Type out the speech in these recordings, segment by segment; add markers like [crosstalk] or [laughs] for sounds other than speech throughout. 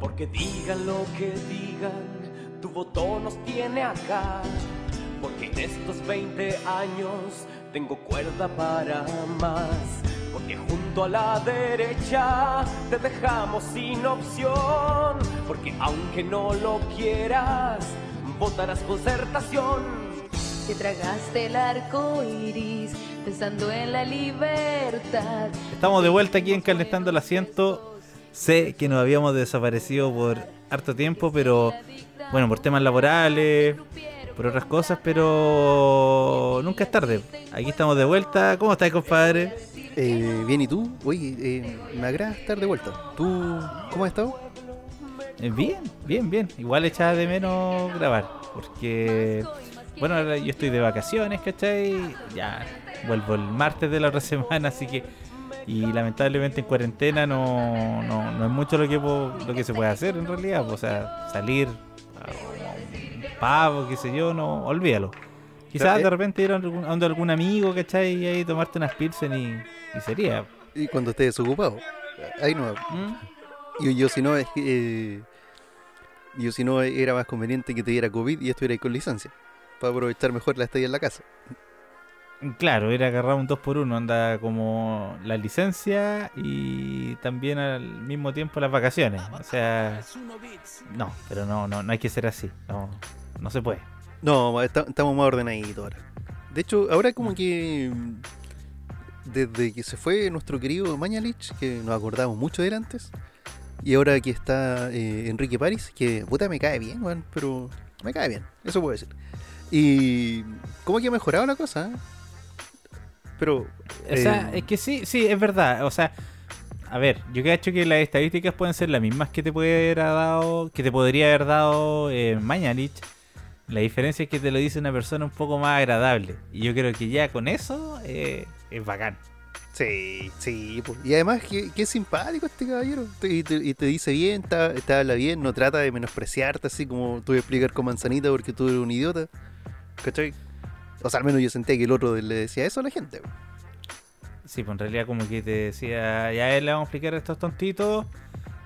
Porque digan lo que digan, tu voto nos tiene acá. Porque en estos 20 años tengo cuerda para más. Porque junto a la derecha te dejamos sin opción. Porque aunque no lo quieras, votarás concertación. Que tragaste el arco iris pensando en la libertad. Estamos de vuelta aquí en Calentando el Asiento. Sé que nos habíamos desaparecido por harto tiempo, pero bueno, por temas laborales, por otras cosas, pero nunca es tarde. Aquí estamos de vuelta. ¿Cómo estás, compadre? Eh, bien, ¿y tú? Oye, eh, me agrada estar de vuelta. ¿Tú cómo has estado? Eh, bien, bien, bien. Igual echaba de menos grabar, porque bueno, ahora yo estoy de vacaciones, ¿cachai? Ya vuelvo el martes de la otra [laughs] semana, así que y lamentablemente en cuarentena no, no, no es mucho lo que lo que se puede hacer en realidad, o sea, salir a un pavo, qué sé yo, no, olvídalo. Quizás Pero, eh, de repente ir a algún, a donde algún amigo, ¿cachai? Y ahí tomarte unas pilsen y, y sería. Y cuando estés desocupado. Ahí no. ¿Mm? Yo si no, es que. eh, yo si no, era más conveniente que te diera COVID y estuviera ahí con licencia. Para aprovechar mejor la estadía en la casa. Claro, era agarrar un 2x1, anda como la licencia y también al mismo tiempo las vacaciones. O sea, no, pero no, no, no hay que ser así. No, no se puede. No, esta- estamos más ordenaditos ahora. De hecho, ahora como que. mm, Desde que se fue nuestro querido Mañalich, que nos acordamos mucho de él antes. Y ahora que está eh, Enrique París, que puta me cae bien, weón, pero me cae bien, eso puedo decir. Y como que ha mejorado la cosa, ¿eh? Pero. O sea, eh, es que sí, sí, es verdad. O sea, a ver, yo que he hecho que las estadísticas pueden ser las mismas que te puede haber dado, que te podría haber dado eh, Mañalich. La diferencia es que te lo dice una persona un poco más agradable. Y yo creo que ya con eso eh, es bacán. Sí, sí, pues. y además que, que es simpático este caballero. Te- Y te, y te dice bien, te, te habla bien, no trata de menospreciarte así como tú explicar con manzanita porque tú eres un idiota. ¿Cachai? O sea, al menos yo sentía que el otro le decía eso a la gente. Sí, pues en realidad como que te decía, ya le vamos a explicar a estos tontitos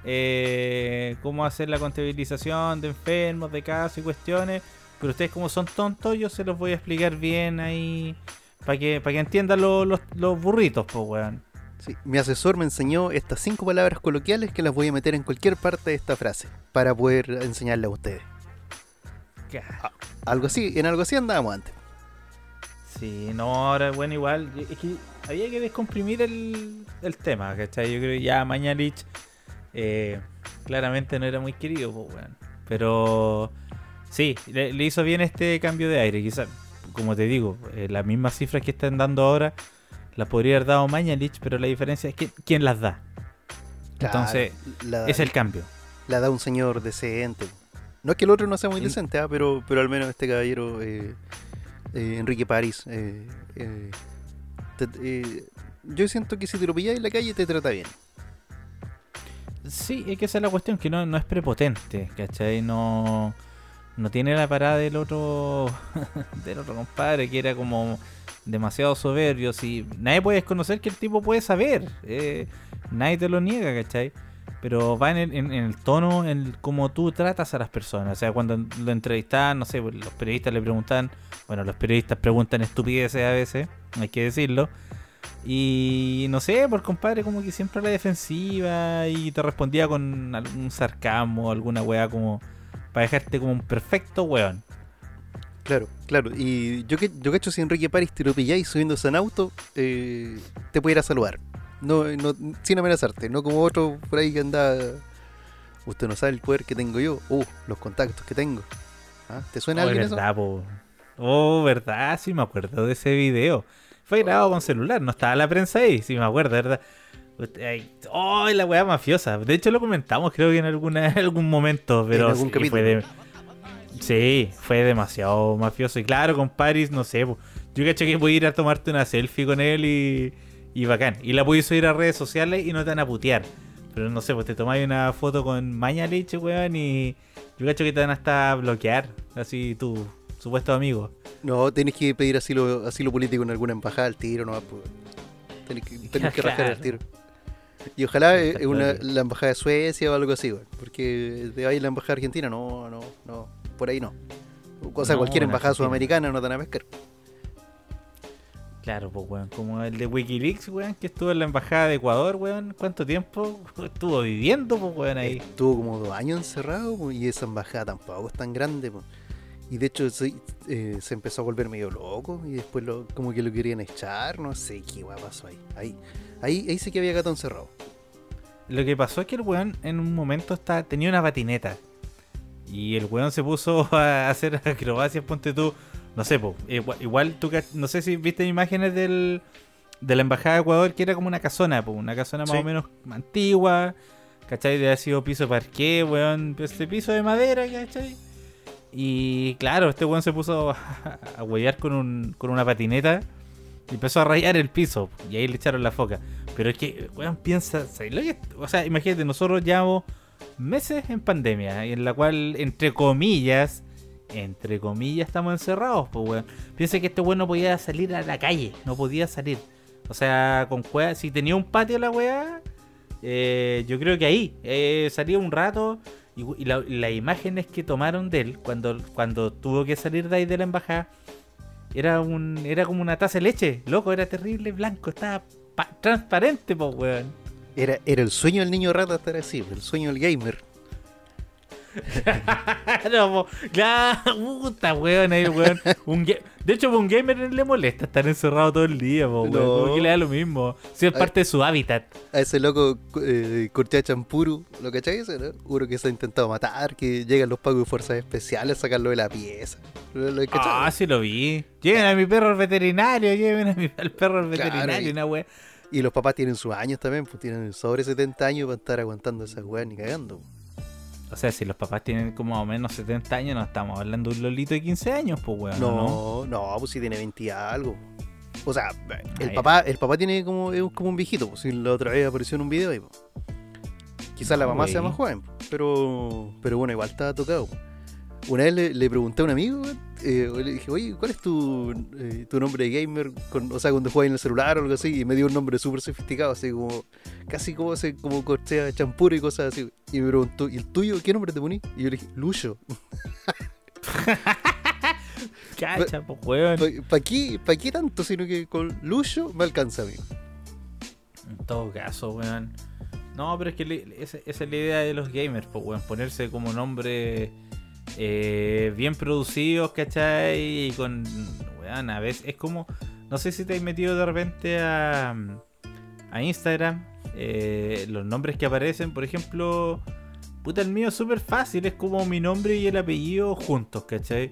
eh, cómo hacer la contabilización de enfermos, de casos y cuestiones. Pero ustedes como son tontos, yo se los voy a explicar bien ahí para que, para que entiendan lo- los, los burritos, pues, weón. Sí, mi asesor me enseñó estas cinco palabras coloquiales que las voy a meter en cualquier parte de esta frase para poder enseñarle a ustedes. Ca- Algo así, en algo así andábamos antes. Sí, no, ahora, bueno, igual, es que había que descomprimir el, el tema, ¿cachai? Yo creo que ya Mañalich eh, claramente no era muy querido, pues, weón. Pero sí, le, le hizo bien este cambio de aire. Quizás, como te digo, eh, las mismas cifras que están dando ahora las podría haber dado Mañalich, pero la diferencia es que quién las da. Entonces, la, es el cambio. la da un señor decente. No es que el otro no sea muy decente, ah, pero, pero al menos este caballero, eh, eh, Enrique París, eh, te- yo siento que si te lo pillas en la calle te trata bien. Sí, es que esa es la cuestión, que no, no es prepotente, ¿cachai? No, no tiene la parada del otro, [laughs] del otro compadre, que era como demasiado soberbio. Si nadie puede desconocer que el tipo puede saber, nadie te lo niega, ¿cachai? Pero va en el, en- el tono, en cómo tú tratas a las personas. O sea, cuando lo entrevistan, no sé, pues, los periodistas le preguntan, bueno, los periodistas preguntan estupideces a veces, hay que decirlo. Y no sé, por compadre, como que siempre a la defensiva y te respondía con algún sarcasmo, alguna weá como para dejarte como un perfecto weón. Claro, claro. Y yo que yo cacho si Enrique París te lo pilláis subiéndose en auto, eh, te puede ir a saludar. No, no, sin amenazarte, no como otro por ahí que anda. Usted no sabe el poder que tengo yo. Uh, los contactos que tengo. ¿Ah? ¿Te suena Oh, alguien eso? verdad, po. Oh, verdad, sí me acuerdo de ese video. Fue grabado con celular, no estaba la prensa ahí, sí me acuerdo, ¿verdad? Ay, Oh, la weá mafiosa. De hecho lo comentamos creo que en alguna en algún momento, pero algún sí, fue de- Sí, fue demasiado mafioso. Y claro, con Paris, no sé, po. yo cacho que voy a ir a tomarte una selfie con él y, y bacán. Y la puedes subir a redes sociales y no te van a putear. Pero no sé, pues te tomáis una foto con Mañalich, weón, y yo cacho que te van hasta bloquear, así tu supuesto amigo. No, tenés que pedir asilo, asilo político en alguna embajada al tiro, no pues. Tenés que, [laughs] tenés que rajar el tiro. Y ojalá eh, una, la embajada de Suecia o algo así, güey. Porque de ahí la embajada argentina, no, no, no. Por ahí no. O sea, No, cualquier embajada Argentina. sudamericana no te van a pescar. Claro, pues, weón. Como el de Wikileaks, weón, que estuvo en la embajada de Ecuador, weón. ¿Cuánto tiempo estuvo viviendo, pues, weón, ahí? Estuvo como dos años encerrado po, y esa embajada tampoco es tan grande. po. Y de hecho se, eh, se empezó a volver medio loco y después lo, como que lo querían echar, no sé qué guay pasó ahí. Ahí, ahí, ahí sí que había gato encerrado. Lo que pasó es que el weón en un momento está, tenía una patineta. Y el weón se puso [laughs] a hacer acrobacias, ponte tú. No sé, po, igual, igual tú, no sé si viste imágenes del, de la embajada de Ecuador que era como una casona, po, una casona más Sí. o menos antigua. ¿Cachai? De haber sido piso parqué, weón. Este piso de madera, ¿cachai? Y claro, este weón se puso [laughs] a, a huellar con, un, con una patineta. Y empezó a rayar el piso. Y ahí le echaron la foca. Pero es que, weón, piensa. ¿sabes lo que- O sea, imagínate, nosotros llevamos meses en pandemia. En la cual, entre comillas, entre comillas, estamos encerrados, pues, weón. Piensa que este weón no podía salir a la calle. No podía salir. O sea, con cueva, si tenía un patio la weá, eh, yo creo que ahí eh, salía un rato. Y, y la- las imágenes que tomaron de él cuando, cuando tuvo que salir de ahí de la embajada era un era como una taza de leche, loco, era terrible, blanco, estaba pa- transparente, pues, weón. Era, era el sueño del niño rata estar así, el sueño del gamer. [laughs] Po, claro, puta, weón, ahí, weón. Un de hecho, a un gamer le molesta estar encerrado todo el día, po, weón. No. Como que le da lo mismo. Si es parte de su hábitat. A ese loco eh, Cortea Champuru, ¿lo cachai ese, no? Uno que se ha intentado matar, que llegan los pagos de fuerzas especiales a sacarlo de la pieza. ¿Lo, lo cachai? Ah, sí lo vi. Lleven a mi perro al veterinario, lleven a mi- al perro al Claro, veterinario, y- una weá. Y los papás tienen sus años también, pues tienen sobre 70 años para estar aguantando esas weas ni cagando. O sea, si los papás tienen como más o menos 70 años, no estamos hablando de un lolito de 15 años, pues, weón. ¿no? No, no, pues si tiene 20 y algo. O sea, el Ah, papá, el papá tiene como, es como un viejito, pues si la otra vez apareció en un video ahí, pues. Quizás la mamá sea más joven, pero, pero bueno, igual estaba tocado. pues. Una vez le, le pregunté a un amigo, eh, le dije, oye, ¿cuál es tu, eh, tu nombre de gamer? Con, o sea, cuando juegas en el celular o algo así, y me dio un nombre súper sofisticado, así como, casi como ese, como cortea champuro y cosas así. Y me preguntó, ¿y el tuyo? ¿Qué nombre te poní? Y yo le dije, Lucho. [laughs] Cacha, pues, weón. ¿Para qué, pa' qué tanto? Sino que con Lucho me alcanza a mí. En todo caso, weón. No, pero es que esa, es la idea de los gamers, pues, weón. Ponerse como nombres eh, bien producidos, ¿cachai? Y con, weón, a veces es como, no sé si te has metido de repente a, a Instagram, eh, los nombres que aparecen, por ejemplo, puta, el mío es súper fácil, es como mi nombre y el apellido juntos, ¿cachai?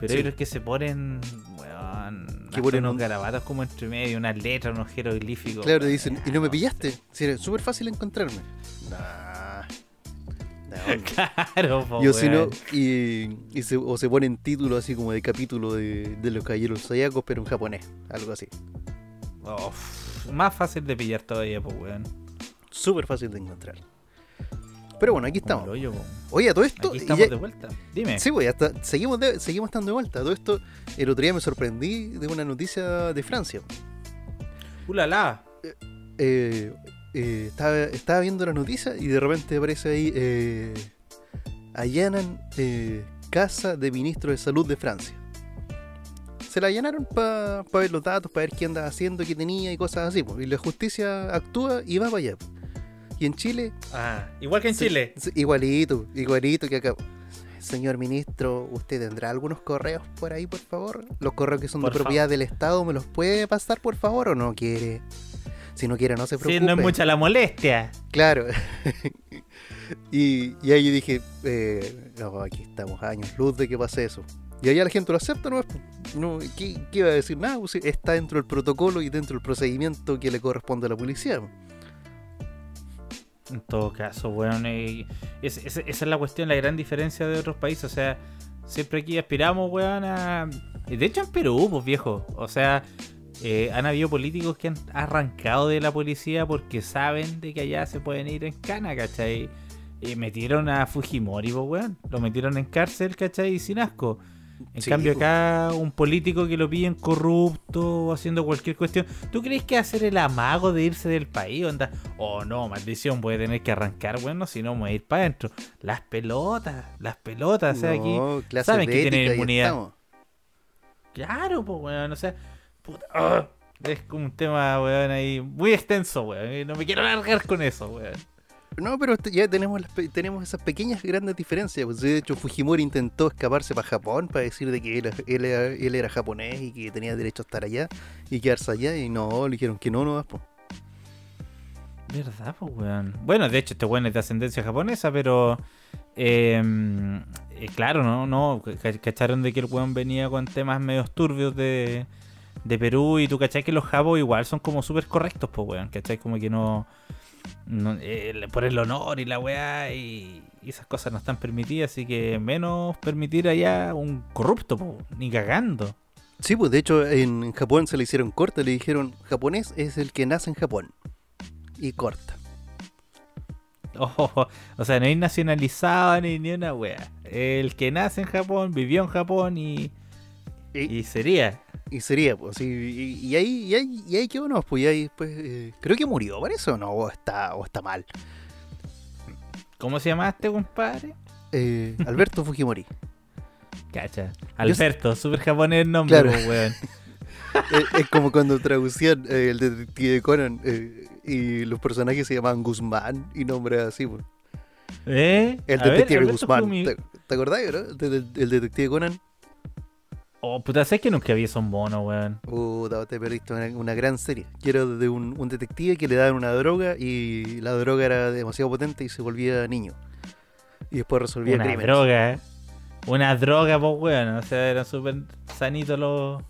Pero Sí. hay los que se ponen, weón, Que ponen unos un- garabatos como entre medio, unas letras, unos jeroglíficos. Claro, te dicen, ¿y no me pillaste? Si súper fácil encontrarme. Nah. [laughs] Claro, po, Yo si no, weón. y, y se, o se ponen títulos así como de capítulo de, de los caballeros zodiacos, pero en japonés, algo así. Más fácil de pillar todavía, pues, weón. Súper fácil de encontrar. Pero bueno, aquí estamos. hoyo. Oye, todo esto. Aquí y estamos ya- de vuelta. Dime. Sí, pues, hasta, seguimos, de- seguimos estando de vuelta. Todo esto, el otro día me sorprendí de una noticia de Francia. ¡Ulala! eh, eh, estaba, estaba viendo la noticia y de repente aparece ahí, eh, allanan eh, casa de ministro de salud de Francia. Se la allanaron para ver los datos, para ver qué andaba haciendo, qué tenía y cosas así. Y la justicia actúa y va para allá. Y en Chile, Ah, igual que en se- Chile. se- igualito, igualito que acá. Señor ministro, ¿usted tendrá algunos correos por ahí, por favor? Los correos que son Por de propiedad del Estado, ¿me los puede pasar, por favor, o no quiere? Si no quiere, no se preocupe. Sí, no es mucha la molestia. Claro. [laughs] y, y ahí yo dije, eh, no, aquí estamos años luz de que pase eso. Y allá la gente lo acepta, ¿no? no ¿qué, ¿Qué iba a decir? Nada, pues, está dentro del protocolo y dentro del procedimiento que le corresponde a la policía. En todo caso, es- es- esa es la cuestión, la gran diferencia de otros países. O sea, siempre aquí aspiramos, weón, a. De hecho, en Perú, pues viejo. O sea, eh, han habido políticos que han arrancado de la policía porque saben de que allá se pueden ir en cana, ¿cachai? Y metieron a Fujimori, pues, weón. Lo metieron en cárcel, ¿cachai? Y sin asco. En Sí, cambio acá un político que lo pillen corrupto o haciendo cualquier cuestión, ¿tú crees que hacer el amago de irse del país? Onda, oh no, maldición, voy a tener que arrancar, bueno, si no me voy a ir para adentro. Las pelotas, las pelotas, o sea, aquí saben que tienen inmunidad. Claro, pues, weón, o sea, puta, ah, es como un tema, weón, ahí muy extenso, weón. No me quiero alargar con eso, weón. No, pero ya tenemos las tenemos esas pequeñas grandes diferencias. Pues, de hecho, Fujimori intentó escaparse para Japón para decir de que él, él era, él era japonés y que tenía derecho a estar allá y quedarse allá. Y no, le dijeron que no, no vas. Pues. ¿Verdad, pues, weón? Bueno, de hecho, este weón es de ascendencia japonesa, pero. eh, eh, claro, no, no. ca- Cacharon de que el weón venía con temas medios turbios de, de Perú y tú cachai que los japos igual son como súper correctos, pues, weón. ¿Cachai? Como que no. no eh, por el honor y la weá y, y esas cosas no están permitidas, así que menos permitir allá un corrupto, pues, ni cagando. Sí, pues de hecho en Japón se le hicieron corta. Le dijeron: japonés es el que nace en Japón. Y corta. Oh, o sea, no hay nacionalizado ni, ni una wea. El que nace en Japón, vivió en Japón y, Y, y sería. Y sería, pues, sí, y, y ahí, y ahí, y ahí quedó, no, pues, y ahí después, eh, creo que murió, parece, o no, o está, o está mal. ¿Cómo se llama este compadre? Eh, Alberto Fujimori. [laughs] Cacha. Alberto, super japonés el nombre, Claro. po, weón. [laughs] Es como cuando traducían eh, el detective Conan y los personajes se llamaban Guzmán y nombres así, pues. ¿Eh? El ver, detective Guzmán. Fumi- ¿Te, te acordás, no? El detective Conan. Oh, puta, sé que nunca vi son mono, weón. Puta, te perdiste una, una gran serie. Que era de un, un detective que le daban una droga y la droga era demasiado potente y se volvía niño. Y después resolvía Una crímenes. droga, ¿eh? Una droga, pues, weón. O sea, eran súper sanitos los,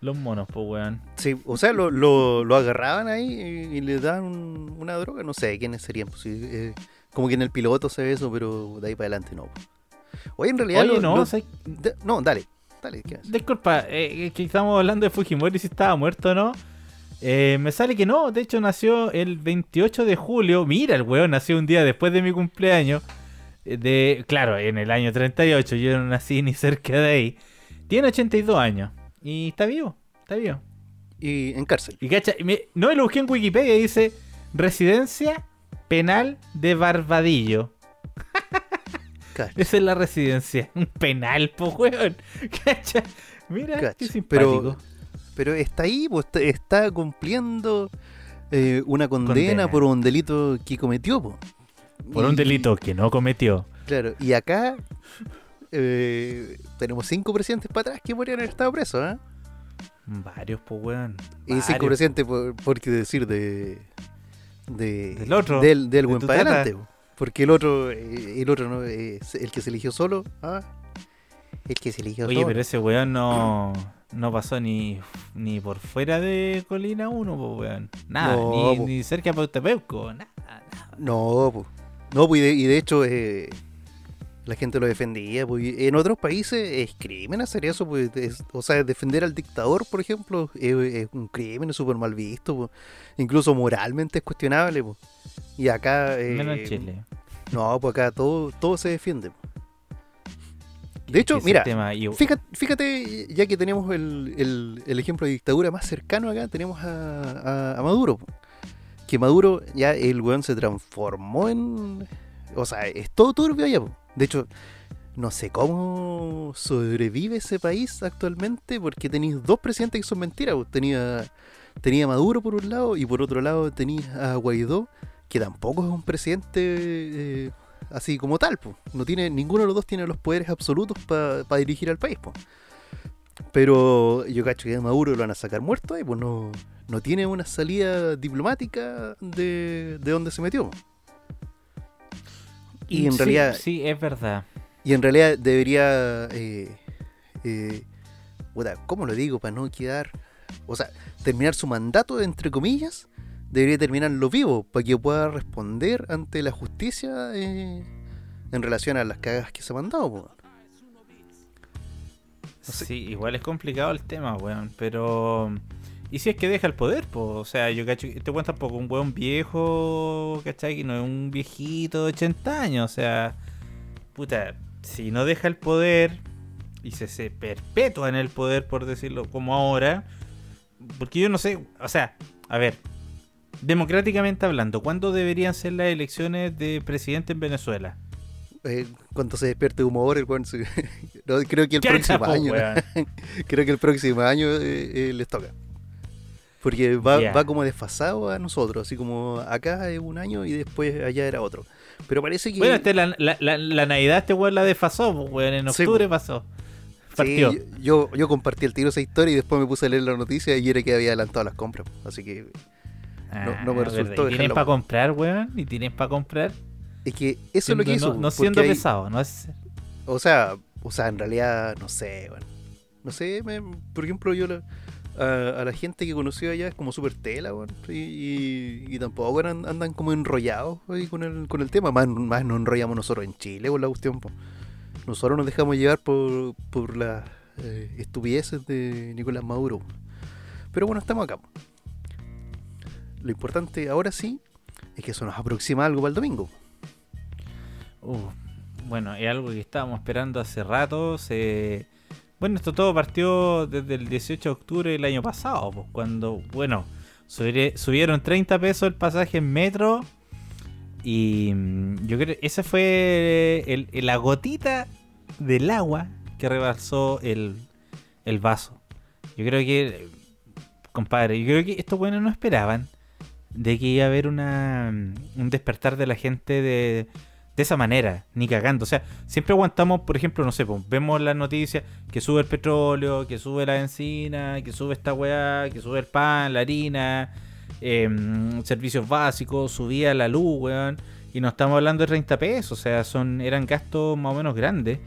los monos, pues, weón. Sí, o sea, lo, lo, lo agarraban ahí y, y le daban un- una droga. No sé quiénes serían. Pues, eh, como que en el piloto se ve eso, pero de ahí para adelante no. Oye, en realidad. Oye, no, de- no, dale. Disculpa, eh, que estamos hablando de Fujimori si estaba muerto o no. Eh, me sale que no, de hecho nació el 28 de julio. Mira, el weón nació un día después de mi cumpleaños. eh, De, claro, en el año 38, yo no nací ni cerca de ahí. Tiene 82 años y está vivo, está vivo. Y en cárcel. Y cacha, y me- no, lo busqué en Wikipedia y dice residencia penal de Barbadillo. Esa es la residencia, [laughs] un penal, po weón. [laughs] Cacha, mira, Cacha. qué simpático. Pero, pero está ahí, pues está, está cumpliendo eh, una condena, Condena. por un delito que cometió. po. Por un delito que no cometió. Claro, y acá eh, tenemos cinco presidentes para atrás que podrían haber estado presos, ¿eh? Varios, pues, weón. Y cinco presidentes, por, por qué decir, de, de. Del otro, Del, del de buen para adelante. po. Porque el otro, eh, el otro no el que se eligió solo. ¿ah? El que se eligió Oye, solo. pero ese weón no, no pasó ni, ni por fuera de Colina 1, pues, weón. Nada, No, ni, ni cerca de Pautepeuco, nada, nada. No, pues. No, pues, y de, y de hecho, eh, la gente lo defendía. Pues, en otros países es crimen hacer eso. Pues, es- o sea, defender al dictador, por ejemplo, es, es un crimen, súper mal visto. pues. Incluso moralmente es cuestionable. Pues. Y acá. eh, Menos en Chile. No, pues acá todo, todo se defiende. pues. De hecho, mira, Fíjate, fíjate, ya que tenemos el, el- el ejemplo de dictadura más cercano acá, tenemos a, a- a Maduro. po. Que Maduro ya el weón se transformó en. O sea, es todo turbio allá. po. De hecho, no sé cómo sobrevive ese país actualmente, porque tenéis dos presidentes que son mentiras. Tenía, tenía Maduro por un lado y por otro lado tenéis a Guaidó, que tampoco es un presidente eh, así como tal. po. No tiene, ninguno de los dos tiene los poderes absolutos para dirigir al país. po. Pero yo cacho que a Maduro lo van a sacar muerto ahí, pues no, tiene una salida diplomática de, de donde se metió. Y en sí, realidad, Sí, es verdad. y en realidad debería. Eh, eh, puta, ¿Cómo lo digo? Para no quedar. O sea, terminar su mandato, entre comillas, debería terminarlo vivo, para que pueda responder ante la justicia eh, en relación a las cagas que se ha mandado. po. sé. Sí, igual es complicado el tema, weón. Pero. ¿Y si es que deja el poder? Pues, o sea, yo cacho te cuento un poco, un weón viejo, ¿cachai? No es un viejito de 80 años, o sea. Puta, si no deja el poder, y se, se perpetúa en el poder, por decirlo como ahora. Porque yo no sé, o sea, a ver, democráticamente hablando, ¿cuándo deberían ser las elecciones de presidente en Venezuela? Eh, cuando se despierte de humor, el weón se- [laughs] no, creo que el ¿Qué próximo año. [laughs] creo que el próximo año eh, eh, les toca. Porque va, va como desfasado a nosotros, así como acá es un año y después allá era otro. Pero parece que. Bueno, este, la, la, la, la Navidad este weón la desfasó, pues, weón, en Sí, octubre po. pasó. Sí, Partió. yo, yo compartí el tiro esa historia y después me puse a leer la noticia y era que había adelantado las compras. Así que no- no me Ah, resultó. ¿Y dejarlo. para comprar, weón? ¿Y tienen para comprar? es que eso es lo que hizo. No, siendo hay- pesado, no es... O sea, o sea, en realidad, no sé, bueno. No sé, me- por ejemplo, yo la- a, la gente que conocí allá es como súper tela, weón, y, tampoco andan, como enrollados ahí con el, con el tema. Más, más nos enrollamos nosotros en Chile con la cuestión. po. Nosotros nos dejamos llevar por, por las eh, estupideces de Nicolás Maduro. Pero bueno, estamos acá. Lo importante ahora sí es que eso nos aproxima algo para el domingo. Uh, bueno, es algo que estábamos esperando hace rato. Se... Bueno, esto todo partió desde el 18 de octubre del año pasado, pues, cuando, bueno, subieron 30 pesos el pasaje en metro. Y mm, yo creo que esa fue la gotita del agua que rebasó el, el vaso. Yo creo que, compadre, yo creo que estos buenos no esperaban de que iba a haber una, un despertar de la gente de, de esa manera, ni cagando. O sea, siempre aguantamos, por ejemplo, no sé, pues, vemos las noticias que sube el petróleo, que sube la benzina, que sube esta weá, que sube el pan, la harina, em, servicios básicos, subía la luz, weón. Y no estamos hablando de 30 pesos, o sea, son eran gastos más o menos grandes.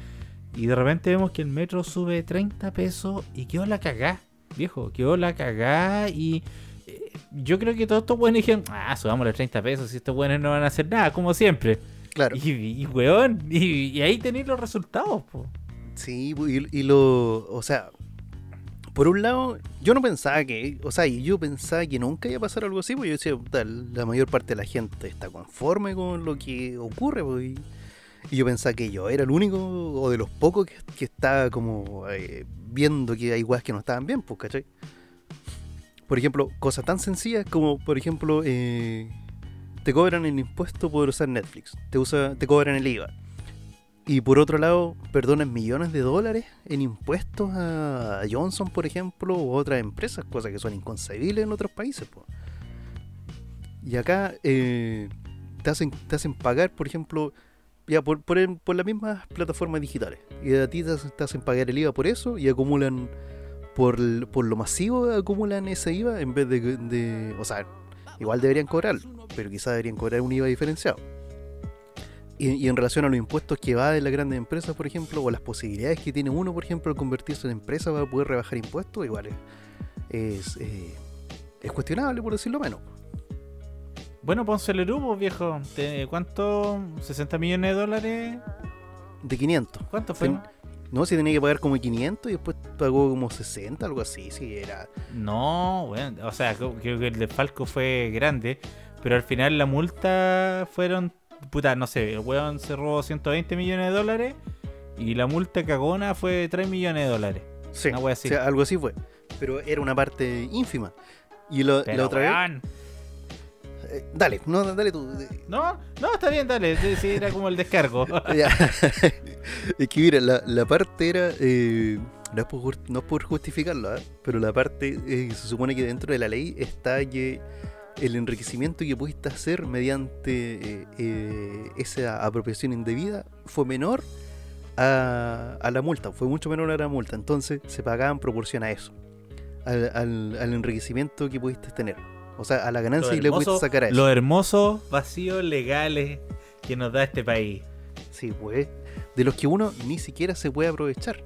Y de repente vemos que el metro sube 30 pesos y quedó la cagá, viejo, quedó la cagá y eh, yo creo que todos estos buenos dijeron, ah, subamos los 30 pesos y estos buenos no van a hacer nada, como siempre. Claro. Y, y weón, y, y ahí tenéis los resultados, po. Sí, y, y lo. O sea, por un lado, yo no pensaba que. O sea, yo pensaba que nunca iba a pasar algo así, porque yo decía, la mayor parte de la gente está conforme con lo que ocurre, pues, y, y yo pensaba que yo era el único o de los pocos que, que estaba como eh, viendo que hay weas que no estaban bien, pues, ¿cachai? Por ejemplo, cosas tan sencillas como, por ejemplo, eh, te cobran el impuesto por usar Netflix, te, usa, te cobran el IVA. Y por otro lado, perdonan millones de dólares en impuestos a Johnson, por ejemplo, u otras empresas, cosas que son inconcebibles en otros países. po. Y acá eh, te, hacen, te hacen pagar, por ejemplo, ya por, por, por las mismas plataformas digitales. Y a ti te, hacen- pagar el IVA por eso y acumulan, por, por lo masivo, acumulan ese IVA en vez de, de- O sea, igual deberían cobrar, pero quizás deberían cobrar un IVA diferenciado. Y, y en relación a los impuestos que va de las grandes empresas, por ejemplo, o las posibilidades que tiene uno, por ejemplo, al convertirse en empresa para poder rebajar impuestos, igual es, es, eh, es cuestionable, por decirlo menos. Bueno, pónselo grupo, viejo. Te- ¿Cuánto? ¿60 millones de dólares? De 500. ¿Cuánto fue? Ten- No, si tenía que pagar como 500 y después pagó como 60, algo así, sí, era... No, bueno, o sea, creo que el de Falco fue grande, pero al final la multa fueron, puta, no sé, el weón cerró 120 millones de dólares y la multa cagona fue de 3 millones de dólares. Sí, Una wea así. o sea, algo así fue. Pero era una parte ínfima. Y lo- Pero, la otra weón, vez... eh, dale, no, dale tú. eh, No, no, está bien, dale, sí, era como el descargo. [laughs] [laughs] Es que mira, la, la parte era. eh, no, es por, jus- no es por justificarlo, ¿ah? pero la parte eh, se supone que dentro de la ley está que el enriquecimiento que pudiste hacer mediante eh, eh, esa apropiación indebida fue menor a, a la multa, fue mucho menor a la multa. Entonces se pagaba en proporción a eso, al, al- al enriquecimiento que pudiste tener. O sea, a la ganancia que le pudiste sacar a eso. Los hermosos vacíos legales que nos da este país. Sí, pues. De los que uno ni siquiera se puede aprovechar.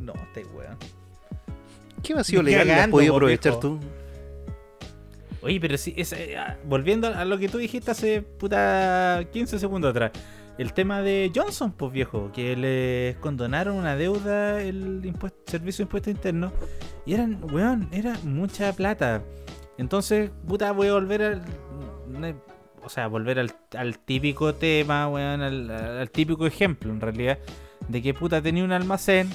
No, este weón. ¿Qué vacío Ni legal has podido aprovechar viejo. tú? Oye, pero sí, es, eh, ah, volviendo a lo que tú dijiste hace puta 15 segundos atrás. El tema de Johnson, pues viejo, que les condonaron una deuda el impuesto, servicio de impuesto interno. Y eran, weón, era mucha plata. Entonces, puta, voy a volver al. O sea, volver al, típico tema, weón, al, típico ejemplo, en realidad, de que puta tenía un almacén,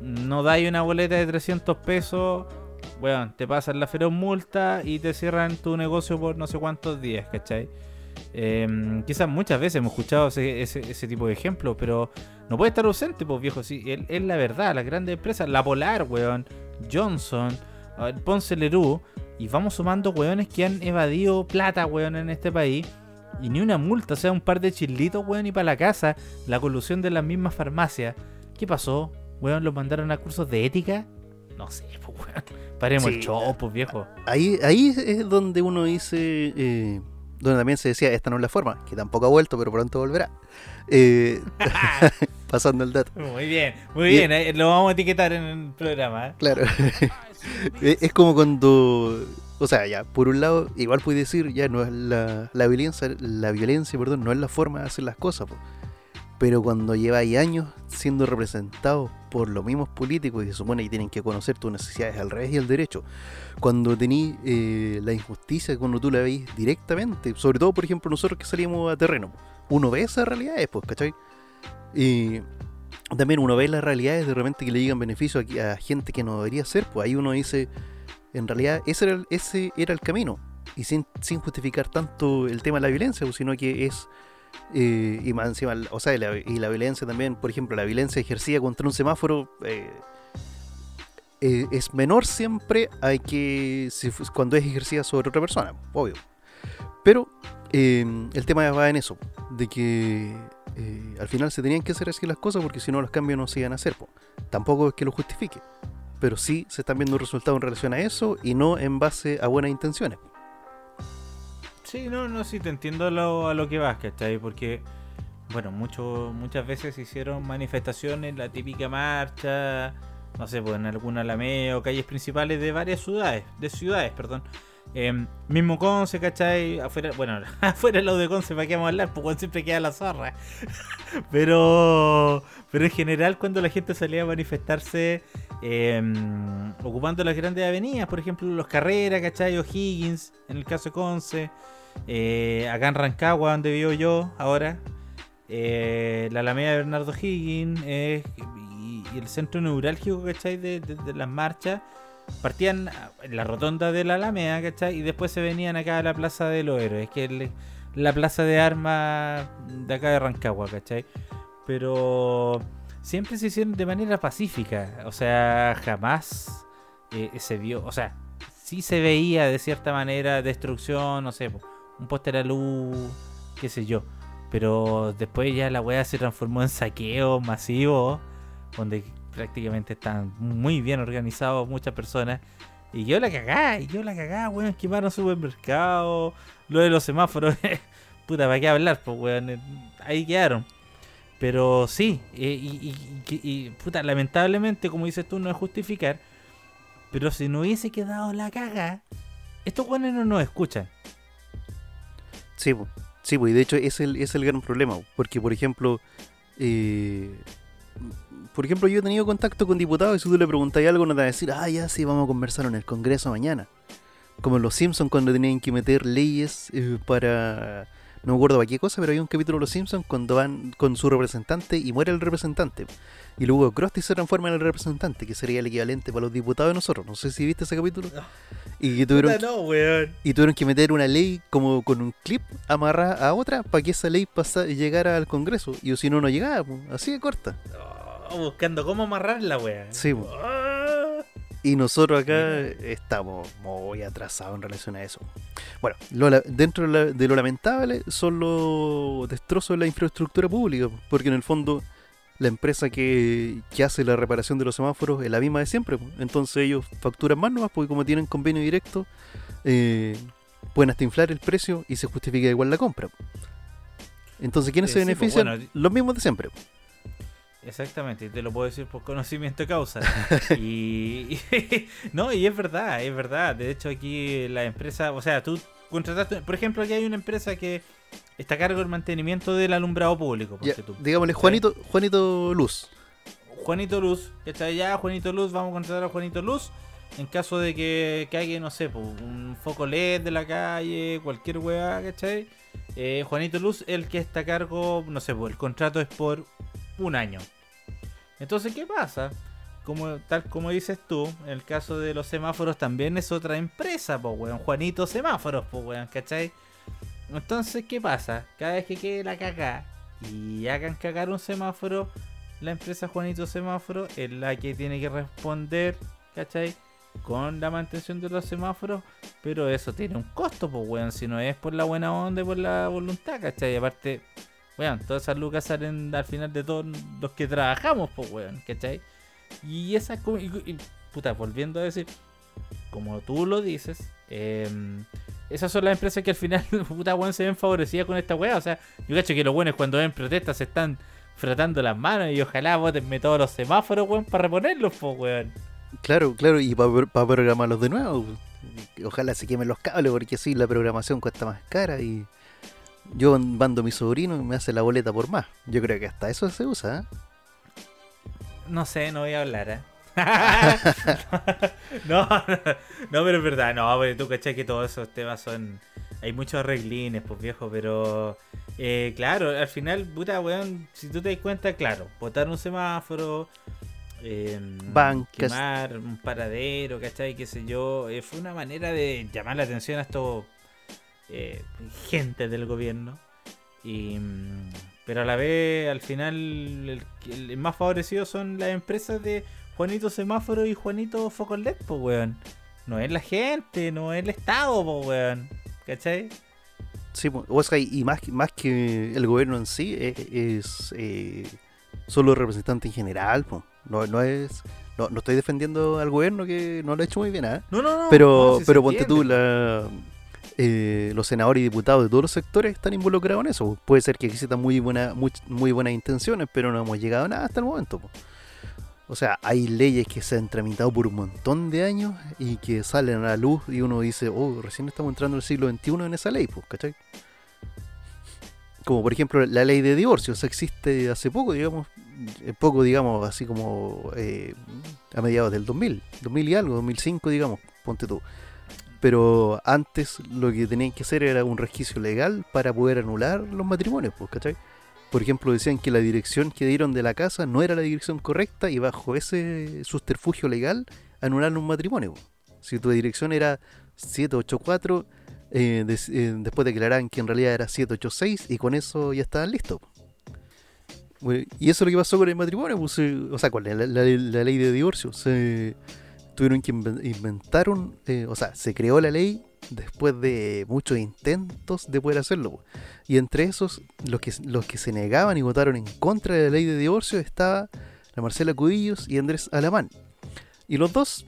no dais una boleta de 300 pesos, weón, te pasan la feroz multa y te cierran tu negocio por no sé cuántos días, ¿cachai? Em, quizás muchas veces hemos escuchado ese, tipo de ejemplos, pero no puede estar ausente, pues viejo, sí, es, la verdad, las grandes empresas, la Polar, weón, Johnson, Ponce Lerú, y vamos sumando weones que han evadido plata, weón, en este país. Y ni una multa, o sea, un par de chilitos, weón, y para la casa. La colusión de las mismas farmacias. ¿Qué pasó? Weón, los mandaron a cursos de ética. No sé, [laughs] pues, weón. Paremos el show, pues, viejo. Ahí, ahí es donde uno dice, eh, donde también se decía, esta no es la forma, que tampoco ha vuelto, pero pronto volverá. Eh, [laughs] [laughs] pasando el dato. Muy bien, muy Bien. bien. eh, lo vamos a etiquetar en el programa. ¿eh? Claro. [laughs] Es como cuando, o sea, ya, por un lado, igual puedes decir, ya no es la, la violencia, la violencia, perdón, no es la forma de hacer las cosas, po. pero cuando lleváis años siendo representados por los mismos políticos y se supone que tienen que conocer tus necesidades al revés y al derecho, cuando tenéis eh, la injusticia, cuando tú la veis directamente, sobre todo, por ejemplo, nosotros que salimos a terreno, uno ve esas realidades, pues, ¿cachai? Y también uno ve las realidades de repente que le llegan beneficios a, gente que no debería ser, pues ahí uno dice, en realidad ese era el, ese era el camino. Y sin, sin justificar tanto el tema de la violencia, pues, sino que es, eh, y más encima, o sea, y la, violencia también, por ejemplo, la violencia ejercida contra un semáforo eh, eh, es menor siempre a que cuando es ejercida sobre otra persona, obvio. Pero eh, el tema va en eso, de que eh, al final se tenían que hacer así las cosas porque si no los cambios no se iban a hacer. po. Tampoco es que lo justifique, pero sí se están viendo resultados en relación a eso y no en base a buenas intenciones. Sí, no, no, sí, te entiendo lo, a lo que vas, ¿cachai? Porque, bueno, mucho, muchas veces hicieron manifestaciones, la típica marcha, no sé, pues en algún alameo, calles principales de varias ciudades, de ciudades, perdón. Em, mismo Conce, ¿cachai? Afuera, bueno, [laughs] afuera lado de Conce, ¿para qué vamos a hablar? Pues siempre queda la zorra. [laughs] pero, pero en general, cuando la gente salía a manifestarse em, ocupando las grandes avenidas, por ejemplo, los Carreras, ¿cachai? O'Higgins, en el caso de Conce. Eh, acá en Rancagua, donde vivo yo ahora, eh, la Alameda de Bernardo Higgins eh, y, y el centro neurálgico, ¿cachai? De, de- de las marchas, partían en la rotonda de la Alameda, ¿cachai? Y después se venían acá a la Plaza de los Héroes, que es la plaza de armas de acá de Rancagua, ¿cachai? Pero siempre se hicieron de manera pacífica, o sea, jamás eh, se vio, o sea, sí se veía de cierta manera destrucción, no sé, un póster a luz, qué sé yo. Pero después ya la weá se transformó en saqueo masivo, donde prácticamente están muy bien organizados muchas personas. Y yo la cagá, y yo la cagá, weón, quemaron supermercados, lo de los semáforos, [laughs] puta, ¿para qué hablar? Pues weón, eh, ahí quedaron. Pero sí, eh, y, puta, lamentablemente, como dices tú, no es justificar. Pero si no hubiese quedado la caga, estos weones no nos escuchan. Sí, sí, po, y de hecho es el, es el gran problema, po, porque por ejemplo, eh, por ejemplo yo he tenido contacto con diputados y si tú le preguntas algo no te va a decir, ah, ya sí, vamos a conversar en el Congreso mañana. Como en Los Simpsons cuando tenían que meter leyes eh, para... No me acuerdo para qué cosa, pero hay un capítulo de Los Simpsons cuando van con su representante y muere el representante. Y luego Krusty se transforma en el representante, que sería el equivalente para los diputados de nosotros. No sé si viste ese capítulo. Y que tuvieron, Puta, no, weón. y tuvieron que meter una ley como con un clip amarrada a otra para que esa ley pasa, llegara al Congreso. Y si no, no llegaba, así de corta. Oh, buscando cómo amarrar la wea. Sí, po. Ah. Y nosotros acá estamos muy atrasados en relación a eso. Bueno, lo dentro de, lo lamentable son los destrozos de la infraestructura pública, porque en el fondo la empresa que, que hace la reparación de los semáforos es la misma de siempre. Entonces ellos facturan más nomás, porque como tienen convenio directo, eh, pueden hasta inflar el precio y se justifica igual la compra. Entonces, ¿quiénes Eh, se sí, benefician? bueno, Los mismos de siempre. Exactamente, y te lo puedo decir por conocimiento de causa. [laughs] y [laughs] no, y es verdad, es verdad. De hecho, aquí la empresa, o sea, tú contrataste, por ejemplo, aquí hay una empresa que está a cargo del mantenimiento del alumbrado público. Ya, ponte tú. digámosle, Juanito, Juanito Luz. Juanito Luz, ¿cachai? Ya, Juanito Luz, vamos a contratar a Juanito Luz. En caso de que caiga, no sé, po, un foco LED de la calle, cualquier weá, ¿cachai? Eh, Juanito Luz, el que está a cargo, no sé, pues el contrato es por un año. Entonces, ¿qué pasa? Como, tal como dices tú, en el caso de los semáforos también es otra empresa, pues weón. Juanito Semáforos, pues weón, ¿cachai? Entonces, ¿qué pasa? Cada vez que quede la caca y hagan cagar un semáforo, la empresa Juanito Semáforo es la que tiene que responder, ¿cachai? Con la mantención de los semáforos, pero eso tiene un costo, pues weón. Si no es por la buena onda por la voluntad, ¿cachai? Aparte, weón, todas esas lucas salen al final de todos los que trabajamos, pues weón, ¿cachai? Y esa y, y- puta, volviendo a decir, como tú lo dices, em, esas son las empresas que al final, [laughs] puta weón, se ven favorecidas con esta weá. O sea, yo cacho que los buenos cuando ven protestas se están frotando las manos y ojalá votenme todos los semáforos, weón, para reponerlos, pues weón. Claro, claro, y para programarlos de nuevo. Ojalá se quemen los cables, porque así la programación cuesta más cara y yo mando a mi sobrino y me hace la boleta por más. Yo creo que hasta eso se usa, ¿eh? No sé, no voy a hablar, ¿eh? [laughs] no, no, pero es verdad, no, pero tú cachai que todos esos temas son. Hay muchos arreglines, pues viejo, pero. eh, claro, al final, puta weón, si tú te das cuenta, claro, botar un semáforo. Eh, quemar un paradero, ¿cachai? Qué sé yo. eh, fue una manera de llamar la atención a estos. Eh, gente del gobierno. Y, mm, pero a la vez, al final, el, el más favorecido son las empresas de Juanito Semáforo y Juanito Foco LED, po, weón. No es la gente, no es el Estado, po, weón. ¿Cachai? Sí, o sea, y más, que- más que el gobierno en sí, eh, es, eh, son los representantes en general. po. No, no es no, no estoy defendiendo al gobierno que no lo ha hecho muy bien, ¿ah? No, no, no. pero no, pero ponte tú, la, eh, los senadores y diputados de todos los sectores están involucrados en eso. Puede ser que existan muy, buena, muy, buenas intenciones, pero no hemos llegado a nada hasta el momento. O sea, hay leyes que se han tramitado por un montón de años y que salen a la luz y uno dice, oh, recién estamos entrando al siglo XXI en esa ley, pues, ¿cachai? Como por ejemplo la ley de divorcio, o sea, existe hace poco, digamos, eh, poco, digamos, así como eh, a mediados del 2000, 2000 y algo, 2005, digamos, ponte tú. Pero antes lo que tenían que hacer era un resquicio legal para poder anular los matrimonios, pues, ¿cachai? Por ejemplo, decían que la dirección que dieron de la casa no era la dirección correcta y bajo ese subterfugio legal anularon un matrimonio. pues. Si tu dirección era 784, eh, des- eh, después declaraban que en realidad era 786 y con eso ya estaban listos. Bueno, y eso es lo que pasó con el matrimonio, pues, o sea, con la, la- la ley de divorcio. Se tuvieron que inven- inventar un, eh, o sea, se creó la ley después de muchos intentos de poder hacerlo. Y entre esos, los que, los que se negaban y votaron en contra de la ley de divorcio estaba la Marcela Cubillos y Andrés Alamán. Y los dos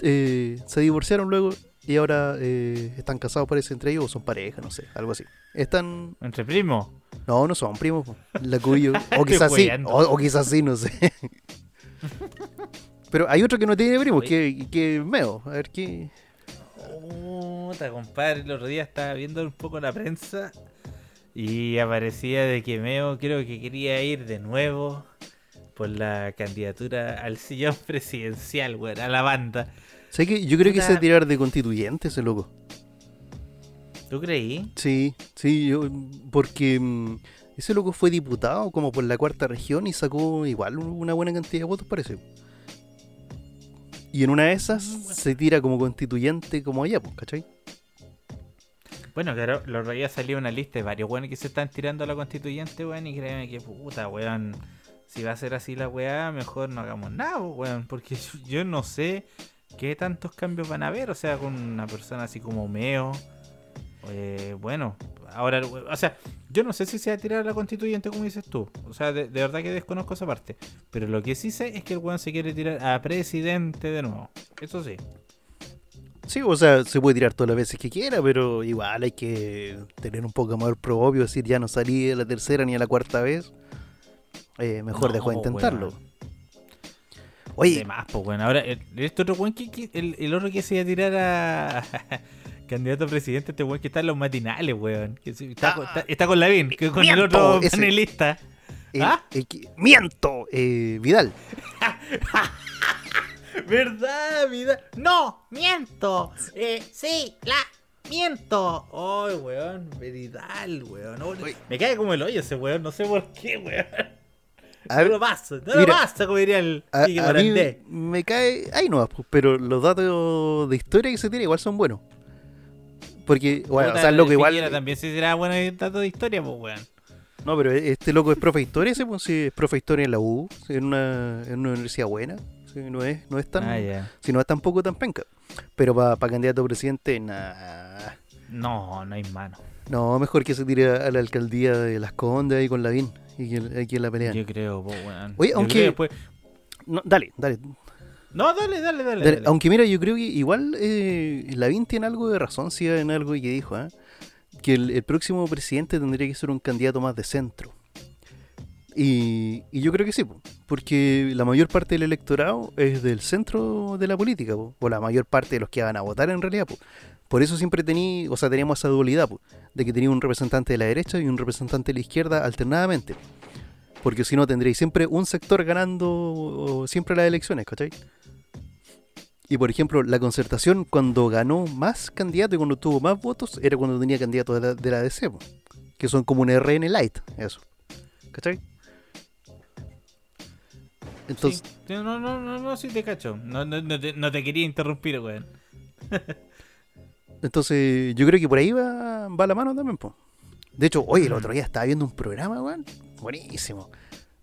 eh, se divorciaron luego y ahora eh, están casados, parece, entre ellos, o son pareja, no sé, algo así. Están. Entre primos. No, no son primos, la Cubillo. [laughs] O quizás sí, o quizás sí, no sé. [laughs] Pero hay otro que no tiene primos, que, que Meo. A ver qué. Puta, compadre, el otro día estaba viendo un poco la prensa y aparecía de que Meo creo que quería ir de nuevo por la candidatura al sillón presidencial, weón, a la banda. ¿Sabes qué? Yo creo que se tirar de constituyente ese loco. ¿Tú creí? Sí, sí, yo, porque mm, ese loco fue diputado como por la cuarta región y sacó igual una buena cantidad de votos, parece. Y en una de esas se tira como constituyente como allá, pues, ¿cachai? Bueno, claro, los día salió una lista de varios weones que se están tirando a la constituyente, weón, y créeme que puta, weón. Si va a ser así la weá, mejor no hagamos nada, weón, porque yo no sé qué tantos cambios van a haber, o sea, con una persona así como Meo. Eh, bueno, ahora, o sea, yo no sé si se va a tirar a la constituyente como dices tú, o sea, de, de verdad que desconozco esa parte, pero lo que sí sé es que el weón se quiere tirar a presidente de nuevo, eso sí. Sí, o sea, se puede tirar todas las veces que quiera, pero igual hay que tener un poco más propio, decir ya no salí a la tercera ni a la cuarta vez. Eh, mejor No, dejó de intentarlo. weón. Oye, De más, pues bueno. Ahora, el, este otro que, que- el, el otro que se iba a tirar a [laughs] candidato a presidente, este weón que está en los matinales, weón. Que se- está, con- está, está con Lavín, que con el otro panelista. el- ¿ah? el miento, eh, Vidal. [laughs] ¿Verdad, vida? No, miento. Eh, sí, la miento. Ay, weón, veridal, weón. Oh, Oye. me cae como el hoyo ese weón, no sé por qué, weón. A ver, no lo paso, no lo paso, como diría el A, mí me cae. Ahí no, pero los datos de historia que se tiene igual son buenos. Porque, bueno, Puta, o sea, el loco igual. también se será bueno en datos de historia, pues, weón. No, pero este loco es profe de historia, ese, pues sí, es profe de historia en la U, en una, en una universidad buena. sí, no, es, no es tan. Ah. Si no es tampoco tan penca. Pero para candidato a presidente, nah. No, no hay mano. No, mejor que se tire a la alcaldía de Las Condes ahí con Lavín y que que la pelean. Yo creo, pues, weón. Oye, Yo aunque- después- No, dale, dale, No, dale, dale, dale. Aunque mira, yo creo que igual eh, Lavín tiene algo de razón, sí, en algo que dijo, ¿ah? que el, el próximo presidente tendría que ser un candidato más de centro. Y, y yo creo que sí, po, porque la mayor parte del electorado es del centro de la política, po, o la mayor parte de los que van a votar en realidad. po. Por eso siempre tení, o sea, teníamos esa dualidad, de que tenía un representante de la derecha y un representante de la izquierda alternadamente. Porque si no, tendréis siempre un sector ganando siempre las elecciones, ¿cachai? Y por ejemplo, la concertación cuando ganó más candidatos y cuando tuvo más votos era cuando tenía candidatos de la, de la DC, po, que son como un RN light, eso. ¿Cachai? Entonces, Sí. No, no, no, no, sí te cacho. No, no, no, te, no te quería interrumpir, weón. [laughs] entonces yo creo que por ahí va, va la mano también, po. De hecho, oye, el otro día estaba viendo un programa, weón, buenísimo.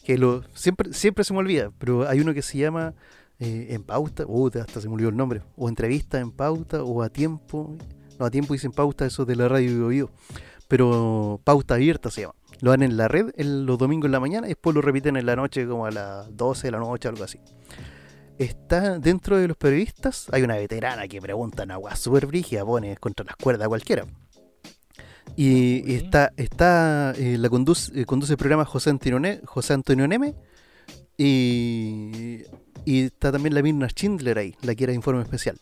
Que lo, siempre, siempre se me olvida, pero hay uno que se llama eh, En Pauta, uh, hasta se me olvidó el nombre, o Entrevista en Pauta, o A Tiempo, no, A Tiempo dicen Pauta, eso de la radio Bio Bio. pero Pauta Abierta se llama. Lo dan en la red en los domingos en la mañana y después lo repiten en la noche como a las 12 de la noche, algo así. Está dentro de los periodistas, hay una veterana que pregunta una agua súper brígida, pone contra las cuerdas a cualquiera. Y, está, está eh, la conduce, eh, conduce el programa José Antonio, José Antonio Neme y, y está también la Mirna Schindler ahí, la que era informe especial.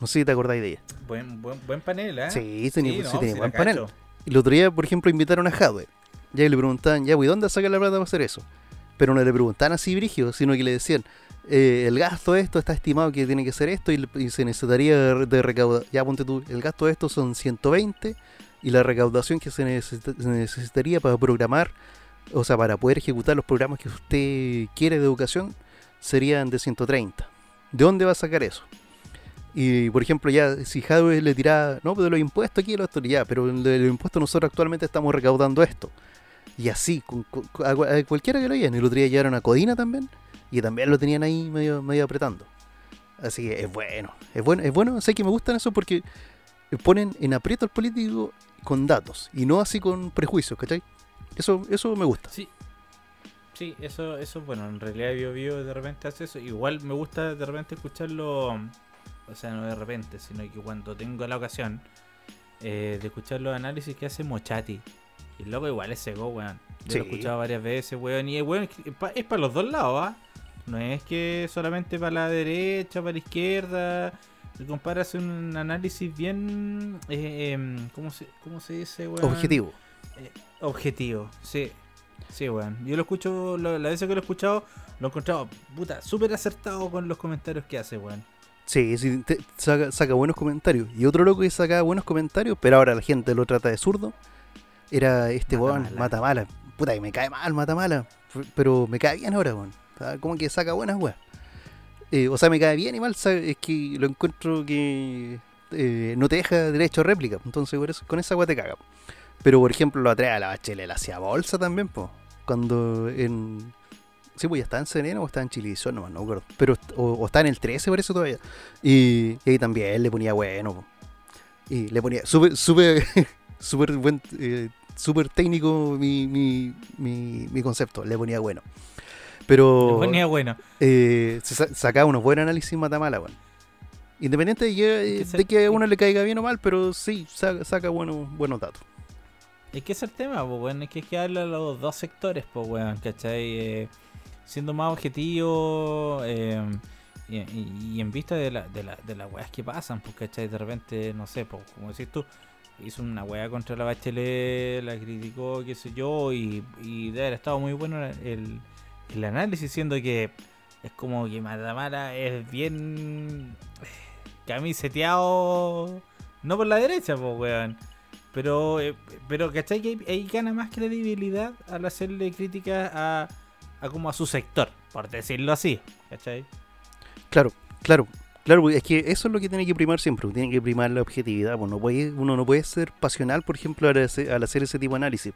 No sé si te acordáis de ella. Buen, buen, buen panel, ¿eh? Sí, tenía, sí, no, tenía sí buen panel. cacho. El otro día, por ejemplo, invitaron a Jadwe. Ya le preguntaban, ya, güey, ¿dónde saca la plata para hacer eso? Pero no le preguntaban así, brígido, sino que le decían, eh, el gasto de esto está estimado que tiene que ser esto y, se necesitaría de recaudar. Ya, ponte tú, el gasto de esto son 120 y la recaudación que se, necesita- se necesitaría para programar, o sea, para poder ejecutar los programas que usted quiere de educación, serían de 130. ¿De dónde va a sacar eso? Y por ejemplo, ya si Jadwe le tiraba, no, pues de los impuestos aquí, lo esto, ya, pero de los impuestos nosotros actualmente estamos recaudando esto. Y así, a, cualquiera que lo oigan. El otro día llegaron a Codina también, y también lo tenían ahí medio, medio apretando. Así que es bueno, es bueno, es bueno, sé que me gustan eso porque ponen en aprieto al político con datos, y no así con prejuicios, ¿cachai? Eso, eso me gusta. Sí. Sí, eso, eso, bueno, en realidad Bio Bio de repente hace eso. Igual me gusta de repente escucharlo, o sea, no de repente, sino que cuando tengo la ocasión eh, de escuchar los análisis que hace Mochati. Y el loco igual es seco, weón. Yo lo he Sí. escuchado varias veces, weón. Y es weón, es para los dos lados, ¿ah? No es que solamente para la derecha, para la izquierda. El compadre hace un análisis bien. Eh, em, ¿cómo, se, ¿Cómo se dice, weón? Objetivo. Objetivo, sí. Sí, weón. Yo lo escucho, lo- la vez que lo he escuchado, lo he encontrado, puta, súper acertado con los comentarios que hace, weón. Sí, sí, te- saca, saca buenos comentarios. Y otro loco que sacaba buenos comentarios, pero ahora la gente lo trata de zurdo, era este weón, Matamala. Matamala. Puta, que me cae mal Matamala, f- pero me cae bien ahora, weón. Como que saca buenas weas. Eh, o sea, me cae bien y mal, sabe, es que lo encuentro que eh, no te deja derecho a réplica. Entonces, por eso, con esa wea te caga. Pero, por ejemplo, lo atrae a la bachelet, la hacía bolsa también, pues. Cuando en. Sí, pues ya está en Serena o está en Chilevisión, nomás, no me acuerdo. Pero, o, o está en el 13, por eso todavía. Y, y ahí también le ponía bueno, po. Y le ponía súper, súper, [laughs] súper buen, eh, súper técnico mi, mi, mi, mi concepto, le ponía bueno. Pero Le ponía bueno. eh, se sacaba unos buenos análisis matamala, weón. Independiente de que, de que a uno le caiga bien o mal, pero sí, saca, saca buenos, buenos datos. Es que es el tema, pues, weón. Es que hay que darle a los dos sectores, pues, weón, ¿cachai? Eh, siendo más objetivo eh, y, en vista de, la, de, la, de las weas que pasan, pues, ¿cachai? De repente, no sé, pues, como decís tú, hizo una wea contra la bachelet, la criticó, qué sé yo, y, y haber estado muy bueno el, el análisis, siendo que es como que Matamala es bien camiseteado, no por la derecha, pues, weón. Pero, eh, pero ¿cachai? Que ahí, gana más credibilidad al hacerle críticas a, a como a su sector, por decirlo así, ¿cachai? Claro, claro. Claro, es que eso es lo que tiene que primar siempre, tiene que primar la objetividad. Pues no puede, uno no puede ser pasional, por ejemplo, al hacer, al hacer ese tipo de análisis.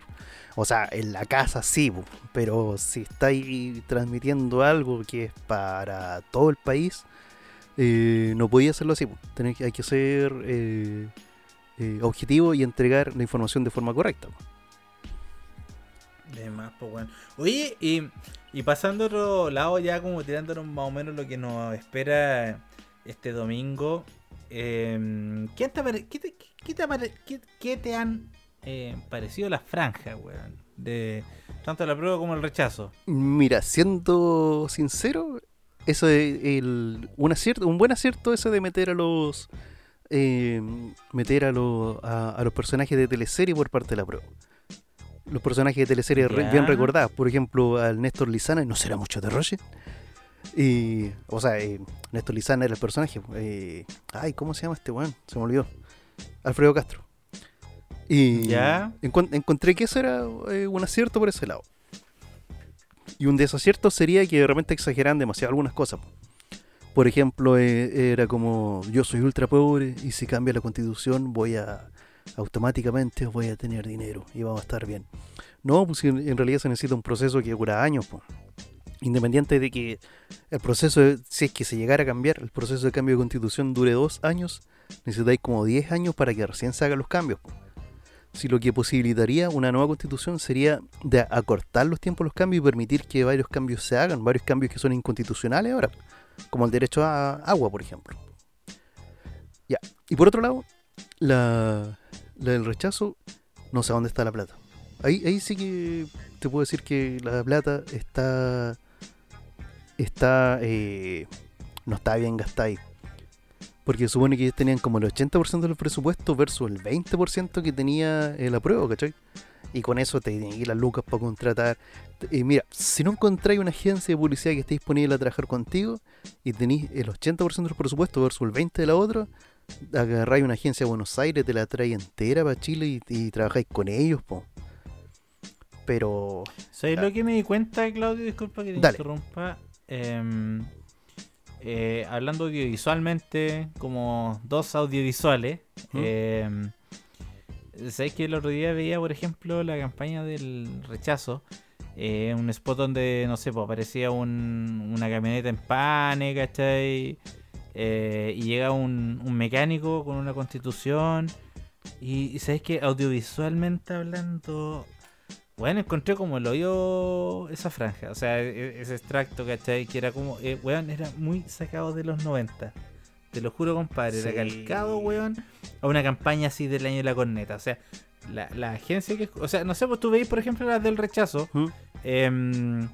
O sea, en la casa sí, pues, pero si estáis transmitiendo algo que es para todo el país, eh, no podía hacerlo así. pues. Tenés hay que ser eh, eh, objetivo y entregar la información de forma correcta. De más, pues bueno. Oye, y, y pasando a otro lado, ya como tirándonos más o menos lo que nos espera este domingo. eh, ¿qué, te, pare- qué te, qué te pare- qué- qué te han eh, parecido las franjas, weón? De tanto la prueba como el rechazo. Mira, siendo sincero, eso de el, un acierto, un buen acierto ese de meter a los eh, meter a los a, a los personajes de teleserie por parte de la prueba. Los personajes de teleserie re- bien recordados, por ejemplo, al Néstor Lizana, ¿no será mucho de Roche? Y, o sea, eh, Néstor Lizana era el personaje. eh, ay, ¿cómo se llama este weón? Se me olvidó. Alfredo Castro. Y Ya. encon- encontré que eso era eh, un acierto por ese lado. Y un desacierto sería que de repente exageran demasiado algunas cosas. po. Por ejemplo, eh, era como yo soy ultra pobre y si cambia la constitución voy a automáticamente voy a tener dinero y vamos a estar bien. No, pues en, realidad se necesita un proceso que dura años. Independiente de que el proceso, si es que se llegara a cambiar, el proceso de cambio de constitución dure dos años, necesitáis como 10 años para que recién se hagan los cambios. Si lo que posibilitaría una nueva constitución sería de acortar los tiempos de los cambios y permitir que varios cambios se hagan, varios cambios que son inconstitucionales ahora, como el derecho a agua, por ejemplo. Ya. Y por otro lado, la, la del rechazo, no sé dónde está la plata. Ahí, ahí sí que te puedo decir que la plata está. está. eh, no está bien gastada ahí. Porque supone que ellos tenían como el 80% del presupuesto versus el 20% que tenía el apruebo, ¿cachai? Y con eso te tienen que ir las lucas para contratar. Y mira, si no encontráis una agencia de publicidad que esté disponible a trabajar contigo y tenéis el 80% del presupuesto versus el 20% de la otra, agarráis una agencia de Buenos Aires, te la traes entera para Chile y, y trabajáis con ellos, po. Pero ¿Sabes lo que me di cuenta, Claudio? Disculpa que te Dale. interrumpa. Em, eh, hablando audiovisualmente, como dos audiovisuales. ¿Mm? em, ¿Sabes que el otro día veía, por ejemplo, la campaña del rechazo? eh, un spot donde, no sé, pues, aparecía un- una camioneta en pane, ¿cachai? Eh, y llega un, mecánico con una constitución. Y, y que audiovisualmente hablando, bueno, encontré como el hoyo esa franja, o sea, e- ese extracto, ¿cachai? Que era como, eh, weón, era muy sacado de los 90. Te lo juro, compadre, era Sí. calcado, weón, a una campaña así del año de la corneta. O sea, la, la agencia que. O sea, no sé, pues tú veis, por ejemplo, las del rechazo. ¿Mm? em,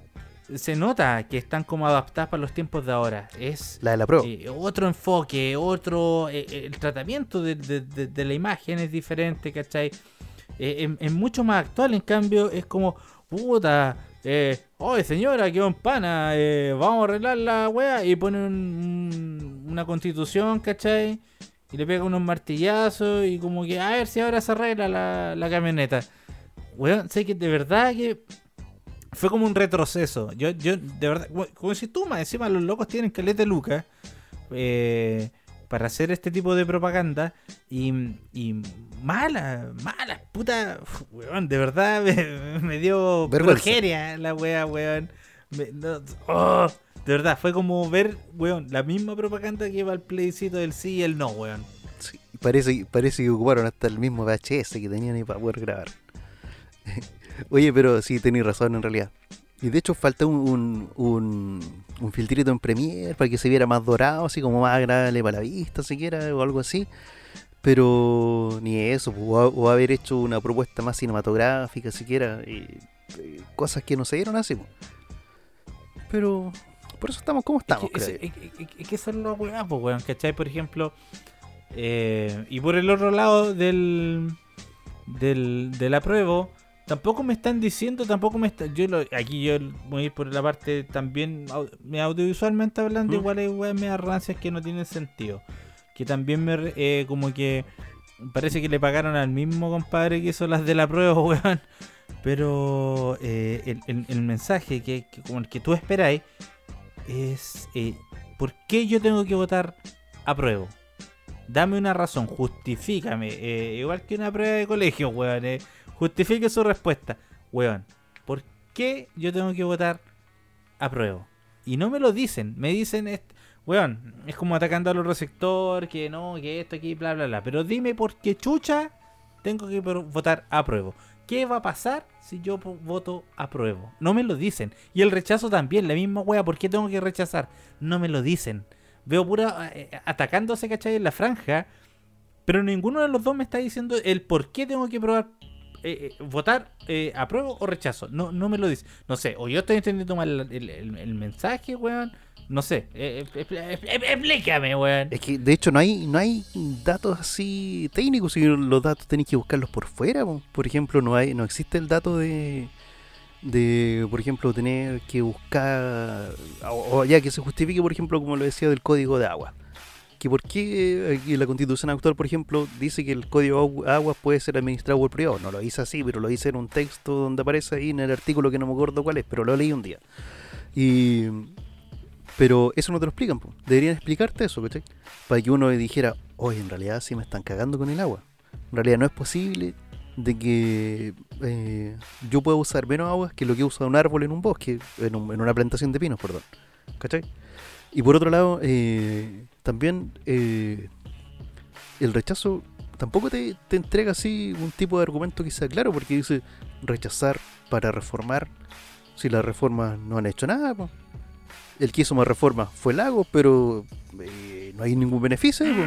se nota que están como adaptadas para los tiempos de ahora. Es la de la eh, otro enfoque, otro. eh, eh, el tratamiento de, de- de- de la imagen es diferente, ¿cachai? Eh, es, es mucho más actual, en cambio, es como, puta, eh, oye señora, qué pana, eh, vamos a arreglar la wea y ponen un- una constitución, ¿cachai? Y le pega unos martillazos y como que, a ver si ahora se arregla la, la camioneta. Weón, sé que de verdad que fue como un retroceso. Yo, yo, de verdad, como- si tú más encima los locos tienen caleta de lucas eh, para hacer este tipo de propaganda y, y mala, mala, puta, weón, de verdad [laughs] me, me dio Vergüenza. la wea, weón. Me- no, oh, de verdad, fue como ver, weón, la misma propaganda que va al plebiscito del sí y el no, weón. Sí, parece, parece que ocuparon hasta el mismo VHS que tenían ahí para poder grabar. [laughs] Oye, pero sí, tenéis razón en realidad. Y de hecho falta un, un, un, un filtrito en Premiere para que se viera más dorado, así como más agradable para la vista, siquiera, o algo así. Pero ni eso, pues, o, haber hecho una propuesta más cinematográfica, siquiera, y, cosas que no se dieron así. pues. Pero por eso estamos como estamos, es que, creo es, es- que es weá, pues, weón, ¿cachai? Por ejemplo, eh, y por el otro lado del, del, del apruebo, tampoco me están diciendo, tampoco me está, yo lo, aquí yo voy a ir por la parte también, au- me audiovisualmente hablando, ¿Mm? igual hay weas me rancias que no tienen sentido. Que también me, eh, como que, parece que le pagaron al mismo compadre que hizo las del apruebo, [laughs] weón. Pero eh, el, el- el mensaje que, que- como el que tú esperáis es eh, ¿por qué yo tengo que votar apruebo? Dame una razón, justifícame. eh, igual que una prueba de colegio, weón. eh, justifique su respuesta. Weón, ¿por qué yo tengo que votar apruebo? Y no me lo dicen, me dicen, weón, es como atacando al otro sector, que no, que esto aquí, bla, bla, bla. Pero dime por qué chucha tengo que votar apruebo. ¿Qué va a pasar si yo voto apruebo? No me lo dicen. Y el rechazo también, la misma wea, ¿por qué tengo que rechazar? No me lo dicen. Veo pura eh, atacándose, ¿cachai? En la franja. Pero ninguno de los dos me está diciendo el por qué tengo que probar, eh, eh, votar eh, apruebo o rechazo. No, no me lo dice. No sé, o yo estoy entendiendo mal el- el mensaje, weón. No sé. Eh, eh, eh, eh, explícame, weón. Es que de hecho no hay, no hay datos así técnicos, si los datos tenéis que buscarlos por fuera. po. Por ejemplo, no hay, no existe el dato de, de por ejemplo, tener que buscar, o, ya que se justifique, por ejemplo, como lo decía del código de agua. Que por qué aquí la constitución actual, por ejemplo, dice que el código de agua puede ser administrado por privado. No lo dice así, pero lo dice en un texto donde aparece ahí en el artículo que no me acuerdo cuál es, pero lo leí un día. Y pero eso no te lo explican, po. deberían explicarte eso, ¿cachai? Para que uno dijera, oye, en realidad sí me están cagando con el agua. En realidad no es posible de que eh, yo pueda usar menos agua que lo que usa un árbol en un bosque, en, un- en una plantación de pinos, perdón. ¿Cachai? Y por otro lado, eh, también eh, el rechazo tampoco te, te entrega así un tipo de argumento que sea claro, porque dice rechazar para reformar, si las reformas no han hecho nada. po. El que hizo más reformas fue Lagos, pero eh, no hay ningún beneficio. po.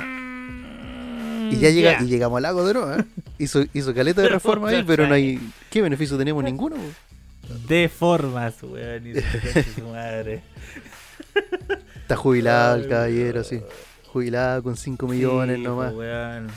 Y ya, llega, y llegamos al lago de nuevo, ¿eh? [laughs] Hizo, hizo caleta de reforma ahí, pero no hay. ¿Qué beneficio tenemos? Ninguno. De formas, weón. Y [laughs] su madre. Está jubilado el caballero, sí. Jubilado con 5 millones Sí, nomás. weón.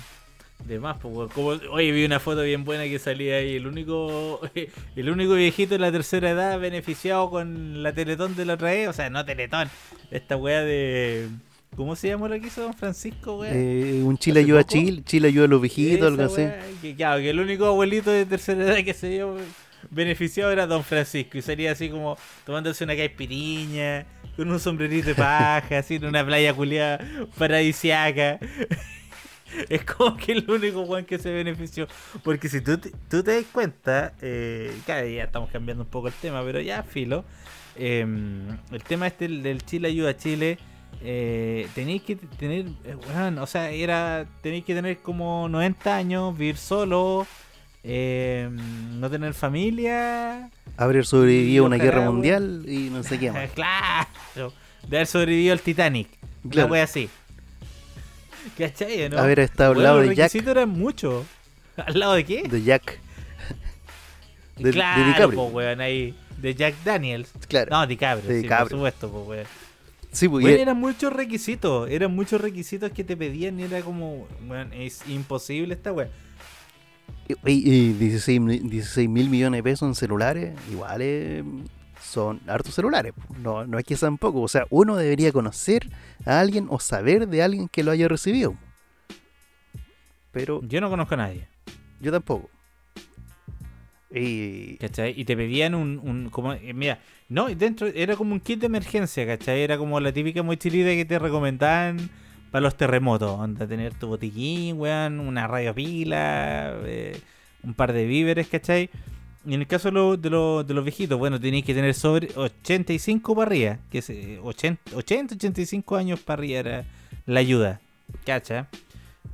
De más, pues. Como, oye, vi una foto bien buena que salía ahí. El único [laughs] el único viejito de la tercera edad beneficiado con la Teletón de la otra vez. O sea, no Teletón. Esta weá de. ¿Cómo se llama lo que hizo Don Francisco, weón? Eh, un Chile ¿Hace ayuda a? Chile, Chile ayuda a los viejitos, algo así. weá, Que, claro, que el único abuelito de tercera edad que se dio beneficiado era Don Francisco. Y sería así como tomándose una caipiriña, con un sombrerito de paja, así en una playa culiada paradisiaca. Es como que el único Juan que se benefició. Porque si tú te, tú te das cuenta, eh, claro, ya estamos cambiando un poco el tema, pero ya filo. eh, el tema este del- Chile ayuda a Chile. Eh, tenéis que tener, eh, weón, o sea, era, tenéis que tener como 90 años, vivir solo, eh, no tener familia. Haber sobrevivido a una guerra weón. mundial y no sé qué [laughs] más. claro, de haber sobrevivido al Titanic. Claro. Una wea así. ¿Cachai? ¿no? Haber estado al lado de Jack. requisitos eran muchos. [laughs] ¿Al lado de qué? De Jack. de- de claro, DiCaprio. po, weón, ahí. De Jack Daniels. Claro. No, DiCaprio, De sí, DiCaprio. por supuesto, po, weón. Sí, pues, Weón, eran muchos requisitos, eran muchos requisitos que te pedían y era como, weón, es imposible esta weón. y- y 16 mil 16 mil millones de pesos en celulares, igual eh, son hartos celulares. No, no es que sean pocos. O sea, uno debería conocer a alguien o saber de alguien que lo haya recibido. Pero Yo no conozco a nadie, yo tampoco. Y ¿cachai? Y te pedían un, un como, eh, mira, no, dentro era como un kit de emergencia, ¿cachai? Era como la típica mochilita que te recomendaban para los terremotos, onda, tener tu botiquín, weón, una radio pila, eh, un par de víveres, ¿cachai? En el caso de, lo- de, lo- de los viejitos, bueno, tenéis que tener sobre 85 para arriba, que es eh, 80, 80, 85 años para arriba era la ayuda, ¿cachai?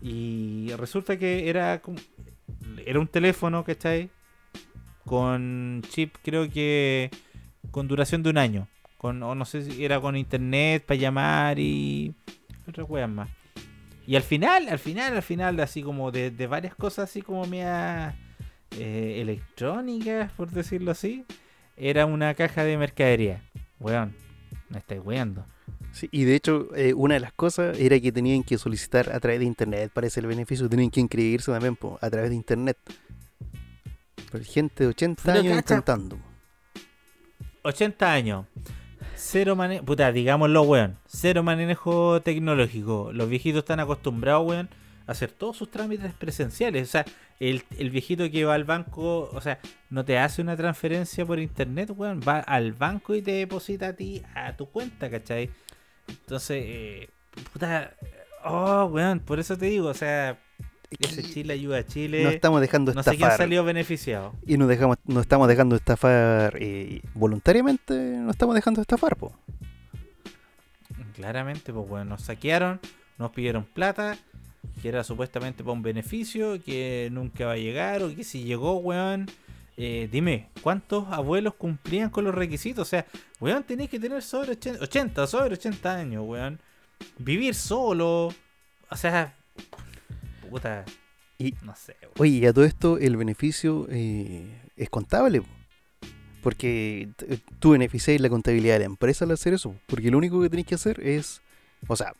Y resulta que era era un teléfono, ¿cachai? Con chip, creo que con duración de un año. Con, o no sé si era con internet para llamar y otras weas más. Y al final, al final, al final, así como de, de varias cosas así como media eh, electrónicas, por decirlo así, era una caja de mercadería. Weón, me estáis weando. Sí, y de hecho, eh, una de las cosas era que tenían que solicitar a través de internet, parece el beneficio, tenían que inscribirse también po, a través de internet. Pero gente de 80 Pero años cacha. intentando. 80 años. Cero manejo, puta, digámoslo, weón. Cero manejo tecnológico. Los viejitos están acostumbrados, weón, hacer todos sus trámites presenciales. O sea, el, el viejito que va al banco, o sea, no te hace una transferencia por internet, weón, va al banco y te deposita a ti a tu cuenta, ¿cachai? Entonces, eh, puta, oh, weón, por eso te digo, o sea, ese Chile ayuda a Chile. No estamos dejando no sé quién estafar. salió beneficiado. y nos dejamos, nos estamos dejando estafar eh, voluntariamente, nos estamos dejando estafar, po. Claramente, pues bueno, nos saquearon, nos pidieron plata, que era supuestamente para un beneficio, que nunca va a llegar, o que si llegó, weón. eh, dime, ¿cuántos abuelos cumplían con los requisitos? O sea, weón, tenéis que tener sobre 80, 80, sobre 80 años, weón. Vivir solo. O sea, puta. Y- no sé, weón. Oye, y a todo esto el beneficio eh, es contable. po. Porque tú beneficias la contabilidad de la empresa al hacer eso. Porque lo único que tenés que hacer es, o sea,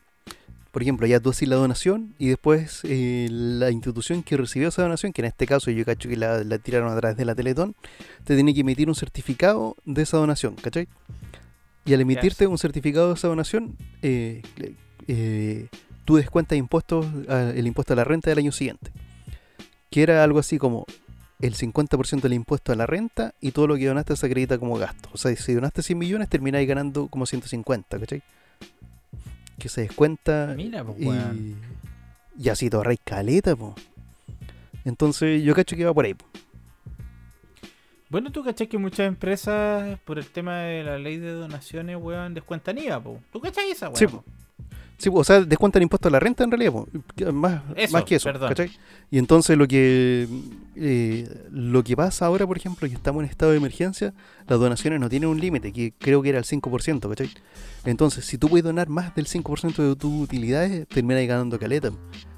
por ejemplo, ya tú haces la donación y después eh, la institución que recibió esa donación, que en este caso yo cacho que la, la tiraron a través de la Teletón, te tiene que emitir un certificado de esa donación, ¿cachai? Y al emitirte un certificado de esa donación, eh, eh, tú descuentas impuestos, el impuesto a la renta del año siguiente que era algo así como el 50% del impuesto a la renta y todo lo que donaste se acredita como gasto. O sea, si donaste 100 millones, termináis ganando como 150, ¿cachai? Que se descuenta Mira, pues, y, y así te ahorráis caleta. Entonces yo cacho que va por ahí. po. Bueno, tú cachai que muchas empresas, por el tema de la ley de donaciones, weón, descuentan IVA, po. ¿Tú cachai esa, weón? Sí, po. Sí, o sea, descuentan impuesto a la renta en realidad, más, Eso, más que eso. Y entonces lo que eh, lo que pasa ahora, por ejemplo, que estamos en estado de emergencia, las donaciones no tienen un límite, que creo que era el 5%, ¿cachai? Entonces, si tú puedes donar más del 5% de tus utilidades, terminas ganando caleta.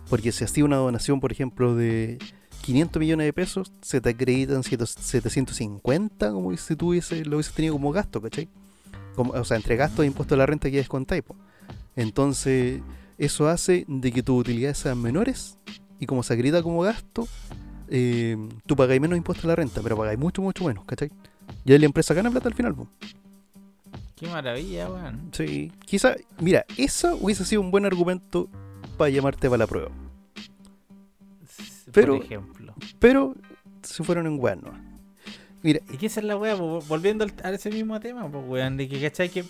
Porque si hacía una donación, por ejemplo, de 500 millones de pesos, se te acreditan 7- 750, como si tú hubiese- lo hubieses tenido como gasto, ¿cachai? Como, o sea, entre gastos e impuestos a la renta que descontáis, po. Entonces, eso hace de que tus utilidades sean menores y como se acredita como gasto, eh, tú pagáis menos impuestos a la renta, pero pagáis mucho, mucho menos, ¿cachai? Y ahí la empresa gana plata al final. Qué maravilla, weón. Sí. Quizá, mira, eso hubiese sido un buen argumento para llamarte para la prueba. Pero- Por ejemplo. Pero se fueron en weón, ¿no? Mira, ¿Y qué es la weá? Volviendo a ese mismo tema, pues, weón, de que, ¿cachai? Que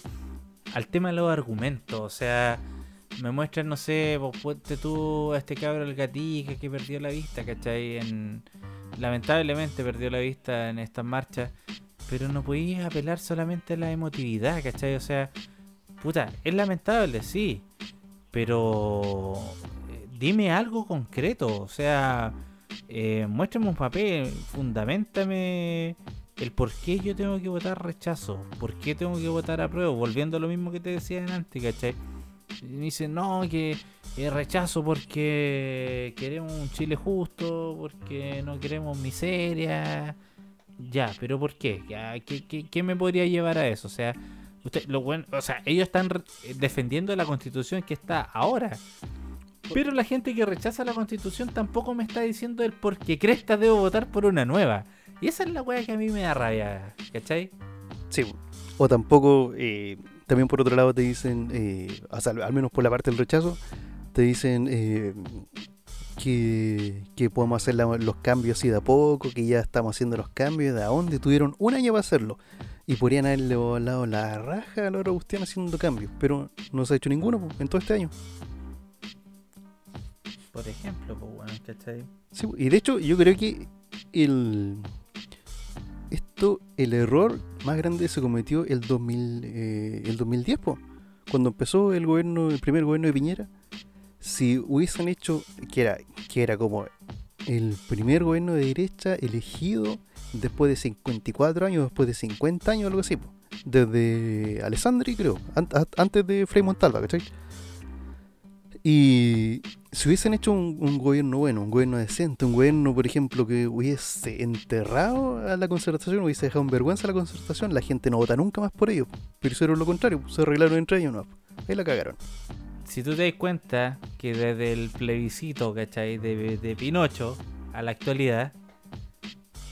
al tema de los argumentos, o sea, me muestran, no sé, pues, ponte tú a este cabro el gatica que perdió la vista, ¿cachai? En, lamentablemente perdió la vista en estas marchas, pero no podías apelar solamente a la emotividad, ¿cachai? O sea, puta, es lamentable, sí, pero eh, dime algo concreto, o sea, eh, muéstrame un papel, fundamentame el por qué yo tengo que votar rechazo, por qué tengo que votar apruebo, volviendo a lo mismo que te decía antes, ¿cachai? Me dicen, no, que eh, rechazo porque queremos un Chile justo, porque no queremos miseria. Ya, pero ¿por qué? ¿Qué, qué, me podría llevar a eso? O sea, usted, lo bueno, o sea, ellos están re- defendiendo la constitución que está ahora. Pero la gente que rechaza la constitución tampoco me está diciendo el por qué cresta debo votar por una nueva. Y esa es la wea que a mí me da rabia, ¿cachai? sí. O tampoco, eh, también por otro lado te dicen, eh, o sea, al menos por la parte del rechazo, te dicen eh, que, que podemos hacer la- los cambios así de a poco, que ya estamos haciendo los cambios, de a dónde tuvieron un año para hacerlo. Y podrían haberle volado la raja a la Agustín haciendo cambios, pero no se ha hecho ninguno en todo este año. Por ejemplo, pues bueno, ¿cachai? Sí, y de hecho yo creo que el el error más grande se cometió el 2000 eh, el 2010 po, cuando empezó el gobierno el primer gobierno de Piñera si hubiesen hecho que era que era como el primer gobierno de derecha elegido después de 54 años después de 50 años algo así desde Alessandri creo antes de Frei Montalva ¿cachai? Y si hubiesen hecho un, gobierno bueno, un gobierno decente, un gobierno, por ejemplo, que hubiese enterrado a la concertación, hubiese dejado en vergüenza a la concertación, la gente no vota nunca más por ellos. Pero hicieron lo contrario, se arreglaron entre ellos, no. Ahí la cagaron. Si tú te das cuenta que desde el plebiscito, ¿cachai? De, de Pinocho a la actualidad,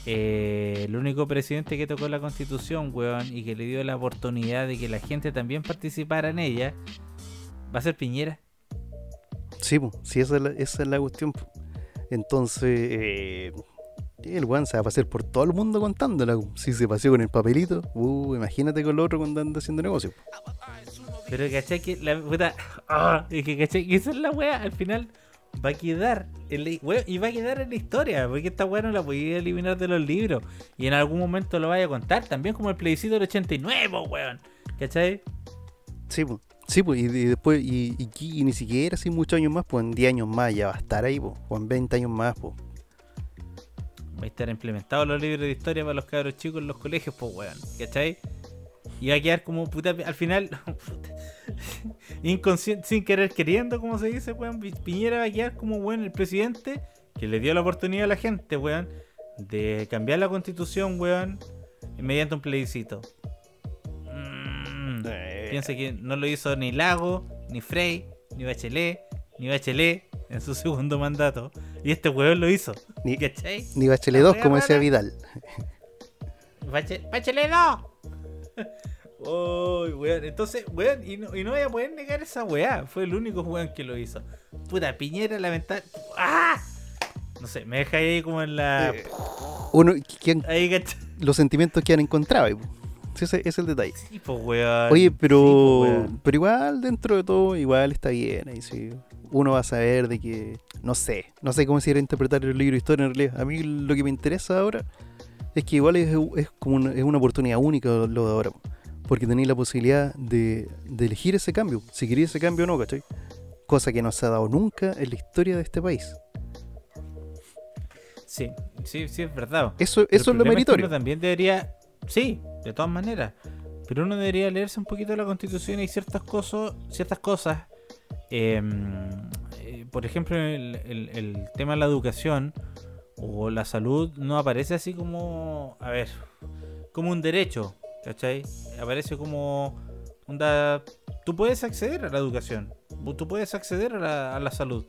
eh, el único presidente que tocó la constitución, weón, y que le dio la oportunidad de que la gente también participara en ella, va a ser Piñera. Sí, po, sí, esa es la, esa es la cuestión. po. Entonces, eh, el weón se va a pasear por todo el mundo contándola. Si se paseó con el papelito, uh, imagínate con lo otro cuando anda haciendo negocio. Pero cachai que la puta. [laughs] Ah, es que cachai que esa es la wea. Al final va a quedar. En la, wea, y va a quedar en la historia. Porque esta wea no la podía eliminar de los libros. Y en algún momento lo vaya a contar. También como el plebiscito del 89, po, weón. ¿Cachai? Sí, pues. Sí, pues, y, después, y, y, ni siquiera así muchos años más, pues en 10 años más ya va a estar ahí, pues, o en 20 años más, pues. Va a estar implementados los libros de historia para los cabros chicos en los colegios, pues weón. ¿Cachai? Y va a quedar como puta. Al final. [laughs] inconsciente, sin querer queriendo, como se dice, weón. Pi- Piñera va a quedar como weón el presidente que le dio la oportunidad a la gente, weón, de cambiar la constitución, weón, mediante un plebiscito. Piensa que no lo hizo ni Lago, ni Frey, ni Bachelet, ni Bachelet en su [laughs] segundo mandato. Y este weón lo hizo. Ni- ¿Cachai? Ni Bachelet La 2, wea como decía. Vidal. Bache- Bachelet no. Uy, weón. Entonces, weón, y no, y no voy a poder negar esa weá. Fue el único weón que lo hizo. Puta, Piñera, lamentable. ¡Ah! No sé, me deja ahí como en la. Eh, Uno, Ahí, ¿cachai? los sentimientos que han encontrado. Sí, ese, ese es el detalle. Sí, weón. Oye, Sí, pero, weón. pero igual, dentro de todo, igual está bien. Ahí sí. Uno va a saber de que, no sé, no sé cómo se irá a interpretar el libro de historia en realidad. A mí lo que me interesa ahora es que igual es, es como una, es una oportunidad única lo de ahora. Porque tenéis la posibilidad de, de elegir ese cambio, si queréis ese cambio o no, ¿cachai? Cosa que no se ha dado nunca en la historia de este país. Sí, sí, sí, es verdad. Eso, eso es lo que meritorio. uno también debería. Sí, de todas maneras. Pero uno debería leerse un poquito la constitución y ciertas cosas. Ciertas cosas. eh, eh, por ejemplo, el, tema de la educación o la salud no aparece así como. A ver. Como un derecho. ¿Cachai? Aparece como. Onda, tú puedes acceder a la educación. Tú puedes acceder a la salud.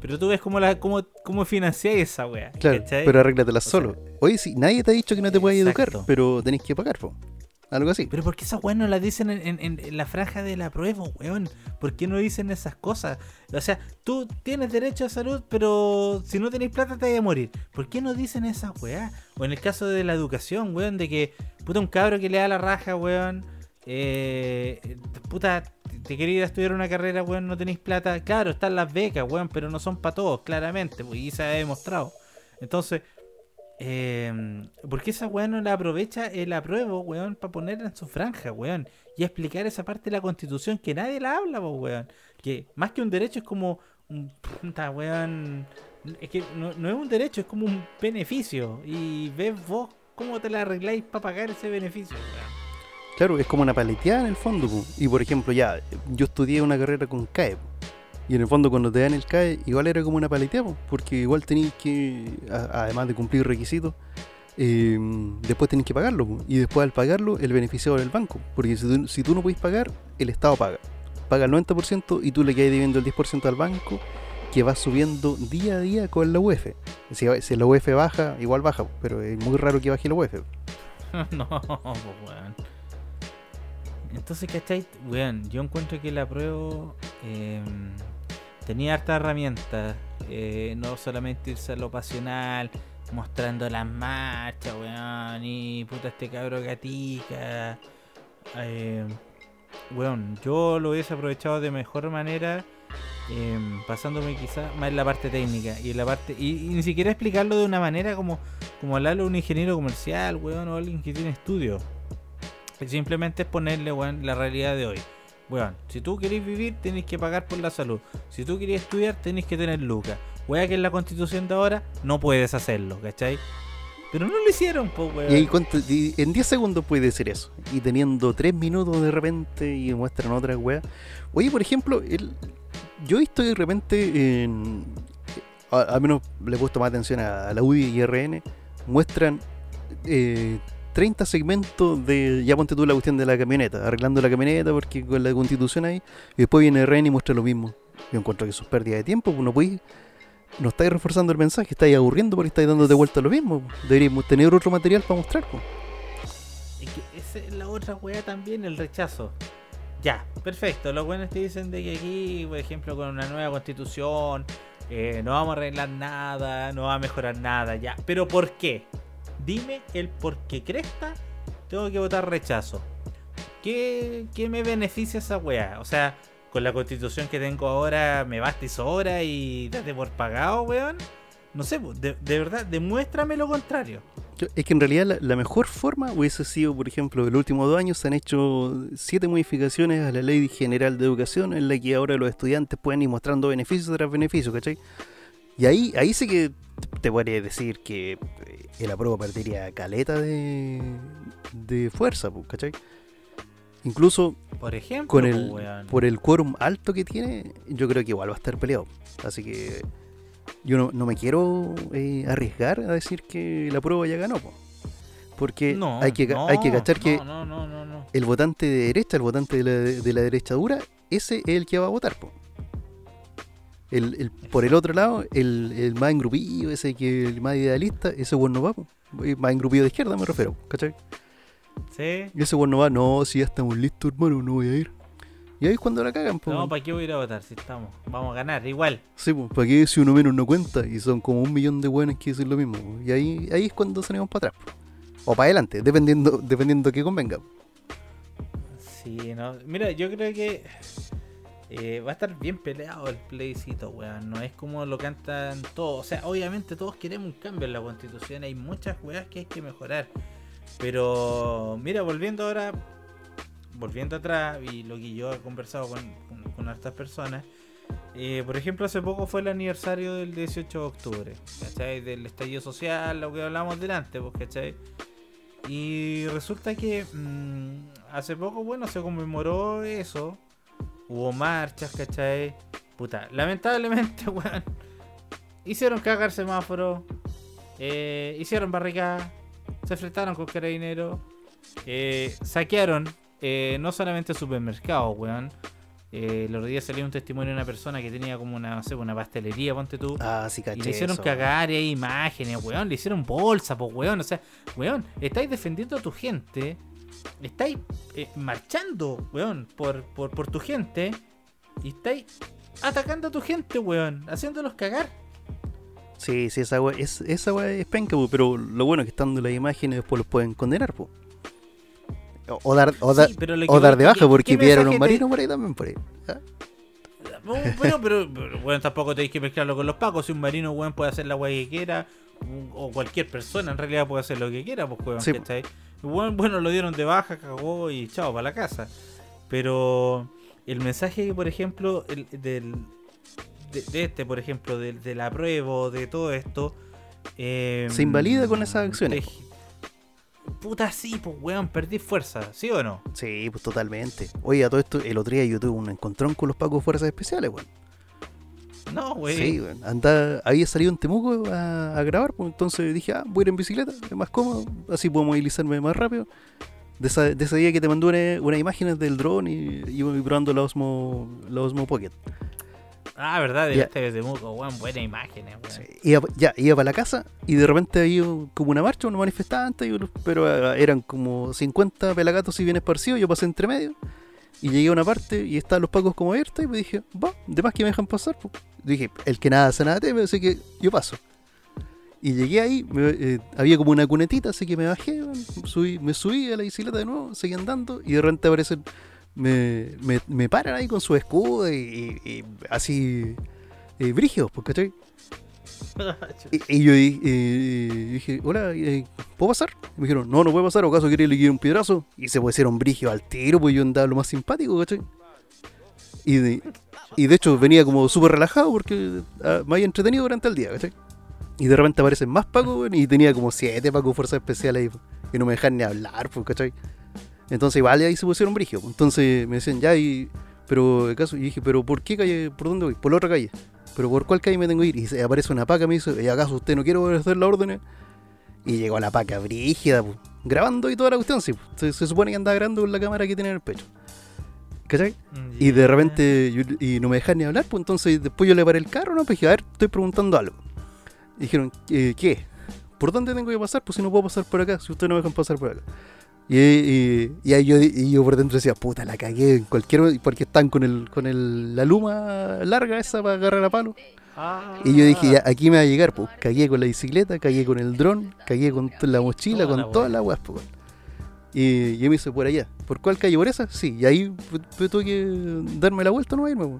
Pero tú ves cómo, la, cómo, cómo financiáis esa wea. Claro, ¿cachai? pero arréglatelas O solo. Oye, sí, nadie te ha dicho que no te puedes educar, pero tenés que pagar, po. Algo así. Pero ¿por qué esas weas no las dicen en, en- en- la franja de la prueba, weón? ¿Por qué no dicen esas cosas? O sea, tú tienes derecho a salud, pero si no tenés plata te vas a morir. ¿Por qué no dicen esas weas? O en el caso de la educación, weón, de que, puta, un cabro que le da la raja, weón, eh, puta, te quería ir a estudiar una carrera, weón, no tenéis plata. Claro, están las becas, weón, pero no son para todos, claramente, pues, y se ha demostrado. Entonces, eh, ¿Por qué esa weón no la aprovecha el apruebo, weón, para ponerla en su franja, weón? Y explicar esa parte de la constitución que nadie la habla, po, weón. Que más que un derecho es como un puta, weón. Es que no, no es un derecho, es como un beneficio. Y ves vos cómo te la arregláis para pagar ese beneficio, weón. Claro, es como una paleteada en el fondo. Y por ejemplo, ya, yo estudié una carrera con CAE. Y en el fondo cuando te dan el CAE, igual era como una paleteada, po, porque igual tenéis que, además de cumplir requisitos, eh, después tenéis que pagarlo. Y después al pagarlo, el beneficiado es el banco. Porque si tú, no podés pagar, el Estado paga. Paga el 90% y tú le quedas debiendo el 10% al banco, que va subiendo día a día con la UEF. Si, si la UEF baja, igual baja, pero es muy raro que baje la UEF. [laughs] no, pues, weón. Entonces, ¿cachai? Weón, yo encuentro que la prueba eh, tenía harta herramientas. eh, no solamente irse a lo pasional, mostrando las marchas, weón. Y puta, este cabro gatica. Eh, weón, yo lo hubiese aprovechado de mejor manera. eh, pasándome quizás más en la parte técnica y en la parte y, y ni siquiera explicarlo de una manera como como hablarlo a un ingeniero comercial, weón, o alguien que tiene estudio. Simplemente es ponerle, weón, la realidad de hoy. Weón, si tú querés vivir, tenés que pagar por la salud. Si tú querés estudiar, tenés que tener lucas. Weón, que en la constitución de ahora no puedes hacerlo, ¿cachai? Pero no lo hicieron, pues, weón. Y, en 10 segundos puede decir eso. Y teniendo 3 minutos de repente y muestran otras weas. Oye, por ejemplo, el, yo visto de repente en. Al menos le he puesto más atención a, a la UDI y RN. Muestran eh, 30 segmentos de. Ya ponte tú la cuestión de la camioneta. Arreglando la camioneta porque con la constitución ahí. Y después viene RN y muestra lo mismo. Yo encuentro que eso es pérdida de tiempo. Pues no podéis no estáis reforzando el mensaje, estáis aburriendo porque estáis dándote vuelta lo mismo. Deberíamos tener otro material para mostrar. po. Es que esa es la otra weá también, el rechazo. Ya, perfecto. Los buenos te dicen de que aquí, por ejemplo, con una nueva constitución, eh, no vamos a arreglar nada, no va a mejorar nada, ya. Pero ¿por qué? Dime el por qué cresta tengo que votar rechazo. ¿Qué, qué me beneficia esa weá? O sea, con la constitución que tengo ahora me basta y sobra y date por pagado, weón. No sé, de, de verdad, demuéstrame lo contrario. Es que en realidad la, la mejor forma hubiese sido, por ejemplo, en los últimos dos años se han hecho siete modificaciones a la Ley General de Educación en la que ahora los estudiantes pueden ir mostrando beneficios tras beneficios, ¿cachai? Y ahí, ahí sí que te podría decir que eh, el apruebo perdería caleta de, de fuerza, pues, ¿cachai? Incluso Por ejemplo, con el, weón. por el quórum alto que tiene, yo creo que igual va a estar peleado. Así que yo no, no me quiero eh, arriesgar a decir que la prueba ya ganó. po. Porque No, hay, que, no, hay que cachar que el votante de derecha, el votante de la, de la derecha dura, ese es el que va a votar. po. El, el- por el otro lado, el, el más engrupillo, ese que el más idealista, ese bueno no va. po. Eh, Más engrupillo de izquierda me refiero, ¿cachai? Sí. Y ese bueno no va, no, si ya estamos listos, hermano, no voy a ir. Y ahí es cuando la cagan, po. No, ¿para qué voy a ir a votar si estamos? Vamos a ganar, igual. Sí, pues, ¿para qué si uno menos no cuenta? Y son como un millón de buenos que dicen lo mismo. po. Y ahí, ahí es cuando salimos para atrás. po. O para adelante, dependiendo, dependiendo que convenga. po. Sí, no. Mira, yo creo que eh, va a estar bien peleado el plebiscito, weón. No es como lo cantan todos. O sea, obviamente todos queremos un cambio en la constitución. Hay muchas weas que hay que mejorar. Pero, mira, volviendo ahora, volviendo atrás, y lo que yo he conversado con, hartas personas. eh, por ejemplo, hace poco fue el aniversario del 18 de octubre, ¿cachai? Del estallido social, lo que hablamos delante, pues, ¿cachai? Y resulta que mm, hace poco, bueno, se conmemoró eso. Hubo marchas, ¿cachai? Puta, lamentablemente, [laughs] weón. Hicieron cagar semáforo. eh, hicieron barricadas. Se enfrentaron con carabineros. eh, saquearon eh, no solamente supermercados, weón. Eh, el otro día salió un testimonio de una persona que tenía como una, no sé, una pastelería, ponte tú. Ah, sí, caché. Y le hicieron eso. cagar y hay imágenes, weón. Le hicieron bolsa, pues, weón. O sea, weón, estáis defendiendo a tu gente. Estáis eh, marchando, weón, por, por, por tu gente. Y estáis atacando a tu gente, weón. Haciéndolos cagar. Sí, sí, esa wea es, esa wea es penca, po, pero lo bueno es que estando las imágenes después los pueden condenar, po. O, dar, o, dar- Sí, o dar de baja ¿qué- porque mensaje un te- marino por ahí también, por ahí. ¿ah? No, Pero, pero, weón, tampoco tenéis que mezclarlo con los pacos. Si un marino, weón, puede hacer la weá que quiera. O cualquier persona en realidad puede hacer lo que quiera, pues, weón. Sí. ¿cachai? Bueno, lo dieron de baja, cagó y chao, para la casa. Pero el mensaje, por ejemplo, el, del, de, de este, por ejemplo, del, del apruebo, de todo esto. eh, Se invalida con esas acciones, de- Puta, sí, pues, weón, perdí fuerza, ¿sí o no? Sí, pues totalmente. Oye, a todo esto, el otro día yo tuve un encontrón con los pacos de fuerzas especiales, weón. No, güey. Sí, weón. Anda, había salido en Temuco a, a grabar, pues entonces dije, ah, voy a ir en bicicleta, es más cómodo, así puedo movilizarme más rápido. De, esa- de ese día que te mandó una, unas imágenes del dron y iba probando la Osmo, la Osmo Pocket. Ah, verdad, de este de Temuco, weón, buenas imágenes, weón. Sí, Iba, ya, iba para la casa y de repente había como una marcha, unos manifestantes, pero ah, eran como 50 pelagatos y bien esparcidos, yo pasé entre medio y llegué a una parte y estaban los pacos como abiertos y me dije, va, de más que me dejan pasar. pues. Dije, el que nada hace nada teme, así que yo paso. Y llegué ahí, me- eh, había como una cunetita, así que me bajé, subí, me subí a la bicicleta de nuevo, seguí andando y de repente aparecen, me, me, me paran ahí con su escudo y, y- y así, eh, brígidos, pues, ¿cachai? [laughs] Y, y yo di- eh, dije, hola, eh, ¿puedo pasar? Y me dijeron, no, no puede pasar, ¿o acaso quiere le un piedrazo? Y se pusieron brigio al tiro, pues yo andaba lo más simpático, ¿cachai? Y de, y de hecho venía como súper relajado porque ah, me había entretenido durante el día, ¿cachai? Y de repente aparecen más pacos, y tenía como siete pacos fuerzas especiales ahí, y no me dejan ni hablar, pues, ¿cachai? Entonces igual ahí se pusieron brigio. pues. Entonces me decían, ya, y, pero, ¿acaso? Y dije, pero ¿por qué calle? ¿Por dónde voy? Por la otra calle. ¿Pero por cuál calle me tengo que ir? Y aparece una paca, me dice, ¿y acaso usted no quiere obedecer las órdenes? Y llegó la paca brígida, pues, grabando y toda la cuestión, sí. pues. Se, se supone que andaba grabando con la cámara que tiene en el pecho. ¿Cachai? Y de repente yo- y no me dejan ni hablar, pues entonces después yo le paré el carro, ¿no? Pues dije, a ver, estoy preguntando algo. Y dijeron, eh, ¿qué? ¿Por dónde tengo que pasar? Pues si no puedo pasar por acá, si ustedes no me dejan pasar por acá. Y, y- y ahí yo, y yo por dentro decía, puta, la cagué en cualquier... Porque están con el con el, la luma larga esa para agarrar a palo. Y yo dije, ya, aquí me va a llegar, pues. Cagué con la bicicleta, cagué con el dron, cagué con la mochila, Toda con la todas las weas, pues. Y yo me hice por allá. ¿Por cuál calle? ¿Por esa? Sí. Y ahí tuve que darme la vuelta, no irme.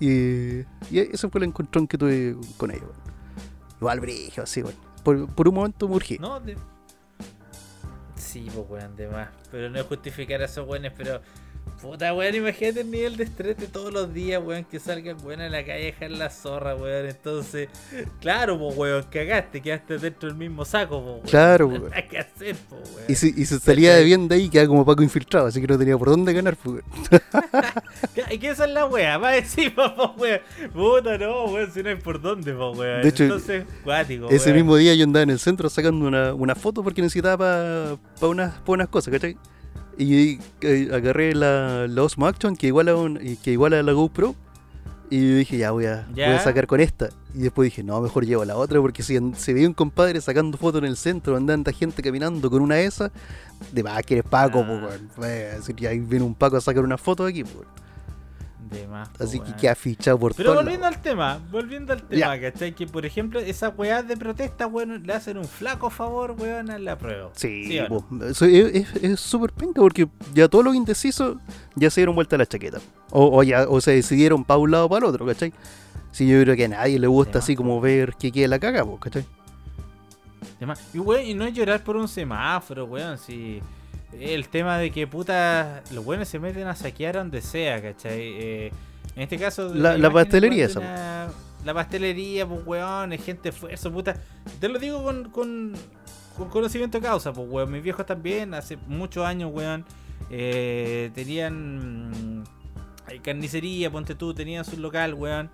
Y, y ese fue el encontrón que tuve con ellos, weón. Igual brillo, así, weón. Por, por un momento me urgí. No, de... Sí, pues weón, de más. Pero no es justificar a esos weones, pero. Puta weón, imagínate el nivel de estrés de todos los días, weón, que salgan weón a la calle a dejar la zorra, weón. Entonces, claro, pues weón, cagaste, quedaste dentro del mismo saco, weón. Claro, weón. nada que hacer, weón. Y si, y si salía de bien de ahí, quedaba como Paco infiltrado, así que no tenía por dónde ganar, weón. [laughs] ¿Y qué es la wea? Va encima, pues weón. Puta, no, weón, si no hay por dónde, pues weón. De hecho, Entonces, cuático, Ese weón. mismo día yo andaba en el centro sacando una, una foto porque necesitaba para unas, pa unas cosas, ¿cachai? Y eh, agarré la, la Osmo Action que igual, a un- que igual a la GoPro. Y dije, ya voy, a, voy Ya. a sacar con esta. Y después dije, no, mejor llevo la otra porque si se veía un compadre sacando fotos en el centro, anda tanta gente caminando con una de esas, de más que eres Paco, Ah. pues, decir, ya ahí viene un Paco a sacar una foto aquí, pues. De más, Así que queda fichado por Pero volviendo al tema, volviendo al tema, ¿cachai? Que por ejemplo, esas weas de protesta, weón, le hacen un flaco favor, weón, a la prueba. Sí, no? po. Es súper penca porque ya todos los indecisos ya se dieron vuelta a la chaqueta. O, o ya, o se decidieron para un lado o para el otro, ¿cachai? Si yo creo que a nadie le gusta Sí, así como ver que quede la caga, po, ¿cachai? De más. Y weón, y no es llorar por un semáforo, weón, si. El tema de que puta, los buenos se meten a saquear donde sea, ¿cachai? Eh, en este caso, La- pastelería esa, una- La pastelería, pues weón, es gente esfuerzo, puta. Te lo digo con, con, con conocimiento de causa, pues weón. Mis viejos también, hace muchos años, weón, eh, tenían mm, carnicería, ponte tú, tenían su local, weón.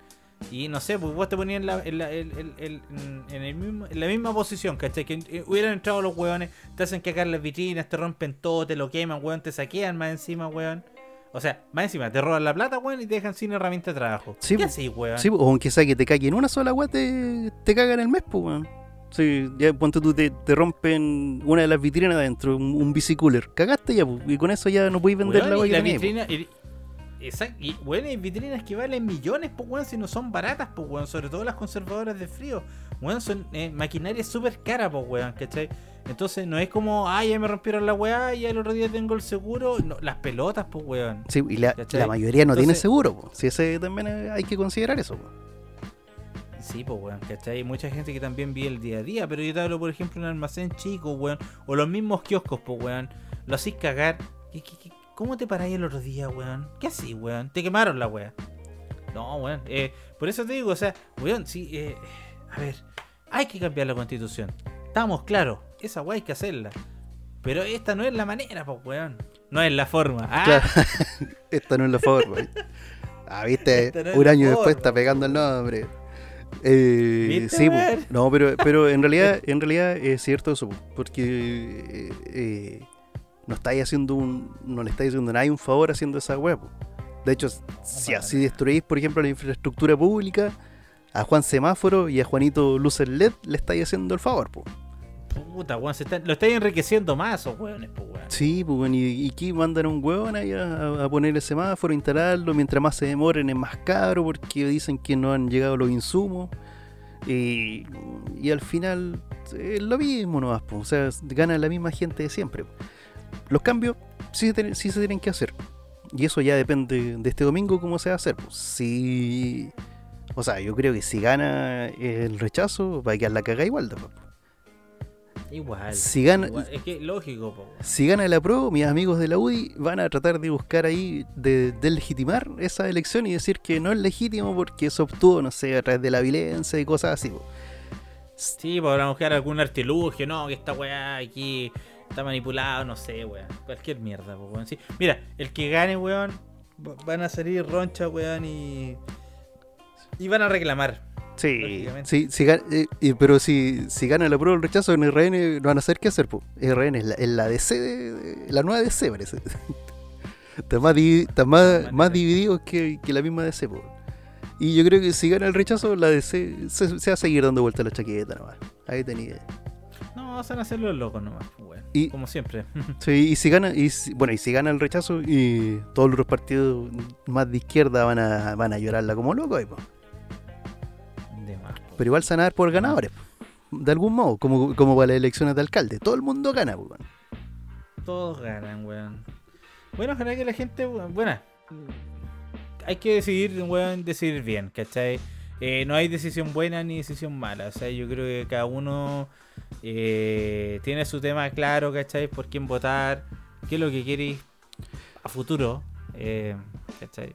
Y no sé, pues vos te ponías en la, en la, en el mismo, en la misma posición, ¿cachai? Que eh, hubieran entrado los weones, te hacen cagar las vitrinas, te rompen todo, te lo queman, weón, te saquean más encima, weón. O sea, más encima, te roban la plata, weón, y te dejan sin herramienta de trabajo. Sí, ¿Qué así, weón? Sí, o aunque sea que te cague en una sola weá, te, te cagan el mes, pues, weón. Sí, ya ponte tú, te, te rompen una de las vitrinas adentro, un, un bicicooler. Cagaste ya, pues, y con eso ya no podéis vender Weón, la y weá que la vitrina. y- exacto, y bueno, hay vitrinas que valen millones, pues weón, si no son baratas, pues weón, sobre todo las conservadoras de frío. Weón, son eh, maquinaria súper cara, pues weón, ¿cachai? Entonces no es como, ay, ya me rompieron la weá y el otro día tengo el seguro. No, las pelotas, pues weón. Sí, y la, mayoría no tiene seguro, po. Si ese también eh, hay que considerar eso, po. Sí, pues weón, ¿cachai? Hay mucha gente que también vive el día a día, pero yo te hablo, por ejemplo, un almacén chico, weón, o los mismos kioscos, pues weón, lo hacís cagar. ¿Qué- qué- qué- ¿Cómo te paráis el otro día, weón? ¿Qué así, weón? Te quemaron la weá. No, weón, eh, por eso te digo, o sea, weón, sí, eh, a ver, hay que cambiar la constitución. Estamos claros, esa weá hay que hacerla. Pero esta no es la manera, pues weón. No es la forma. Ah, Claro. [laughs] Esta no es la forma. Ah, viste, [laughs] no un año después está pegando el nombre. Eh, ¿Viste, sí, no, pero, pero en realidad, [laughs] en realidad es cierto eso, po, porque eh, eh, no estáis haciendo un, no le estáis haciendo nadie un favor haciendo esa web. De hecho, si así destruís, por ejemplo, la infraestructura pública, a Juan Semáforo y a Juanito Luces LED le estáis haciendo el favor, po. puta, weón, se están- lo estáis enriqueciendo más, esos weones, pues weón. Sí, pues y, aquí mandan a un huevón ahí a, a poner el semáforo, instalarlo, mientras más se demoren es más caro porque dicen que no han llegado los insumos. Y, y al final es lo mismo nomás, pues, o sea, gana la misma gente de siempre. Los cambios sí, se tienen- sí se tienen que hacer. Y eso ya depende de este domingo cómo se va a hacer. Pues. Si, o sea, yo creo que si gana el rechazo va a quedar la caga igual. después. Igual. Si gana- igual. Es que lógico, po. Si gana la PRO, mis amigos de la UDI van a tratar de buscar ahí, de deslegitimar esa elección y decir que no es legítimo porque se obtuvo, no sé, a través de la violencia y cosas así. po. Sí, podrán buscar algún artilugio, no, que esta weá aquí está manipulado, no sé, weón. Cualquier mierda, po, weón. Sí. Mira, el que gane, weón, va- van a salir roncha, weón, y. Y van a reclamar. Sí, sí, gan- eh, pero si, si gana la PRO el rechazo en RN, no van a saber qué hacer. Po. RN es la, es la DC, de- la nueva DC, parece. [laughs] está más, divi- está más, más dividido que, que la misma DC. Po. Y yo creo que si gana el rechazo, la DC se, se va a seguir dando vuelta la chaqueta nomás. Ahí tenía. No, se van a hacer los locos nomás, weón. Y- Como siempre. [laughs] Sí, y si gana, y si- bueno, y si gana el rechazo, y todos los partidos más de izquierda van a, van a llorarla como locos, po. De más, pero igual se van a dar por ganadores, de algún modo, como, como para las elecciones de alcalde. Todo el mundo gana, po, weón. Todos ganan, weón. Bueno, ojalá que la gente, buena. Hay que decidir, weón, decidir bien, ¿cachai? Eh, no hay decisión buena ni decisión mala. O sea, yo creo que cada uno eh, tiene su tema claro, ¿cachai? Por quién votar, qué es lo que quiere a futuro, eh, ¿cachai?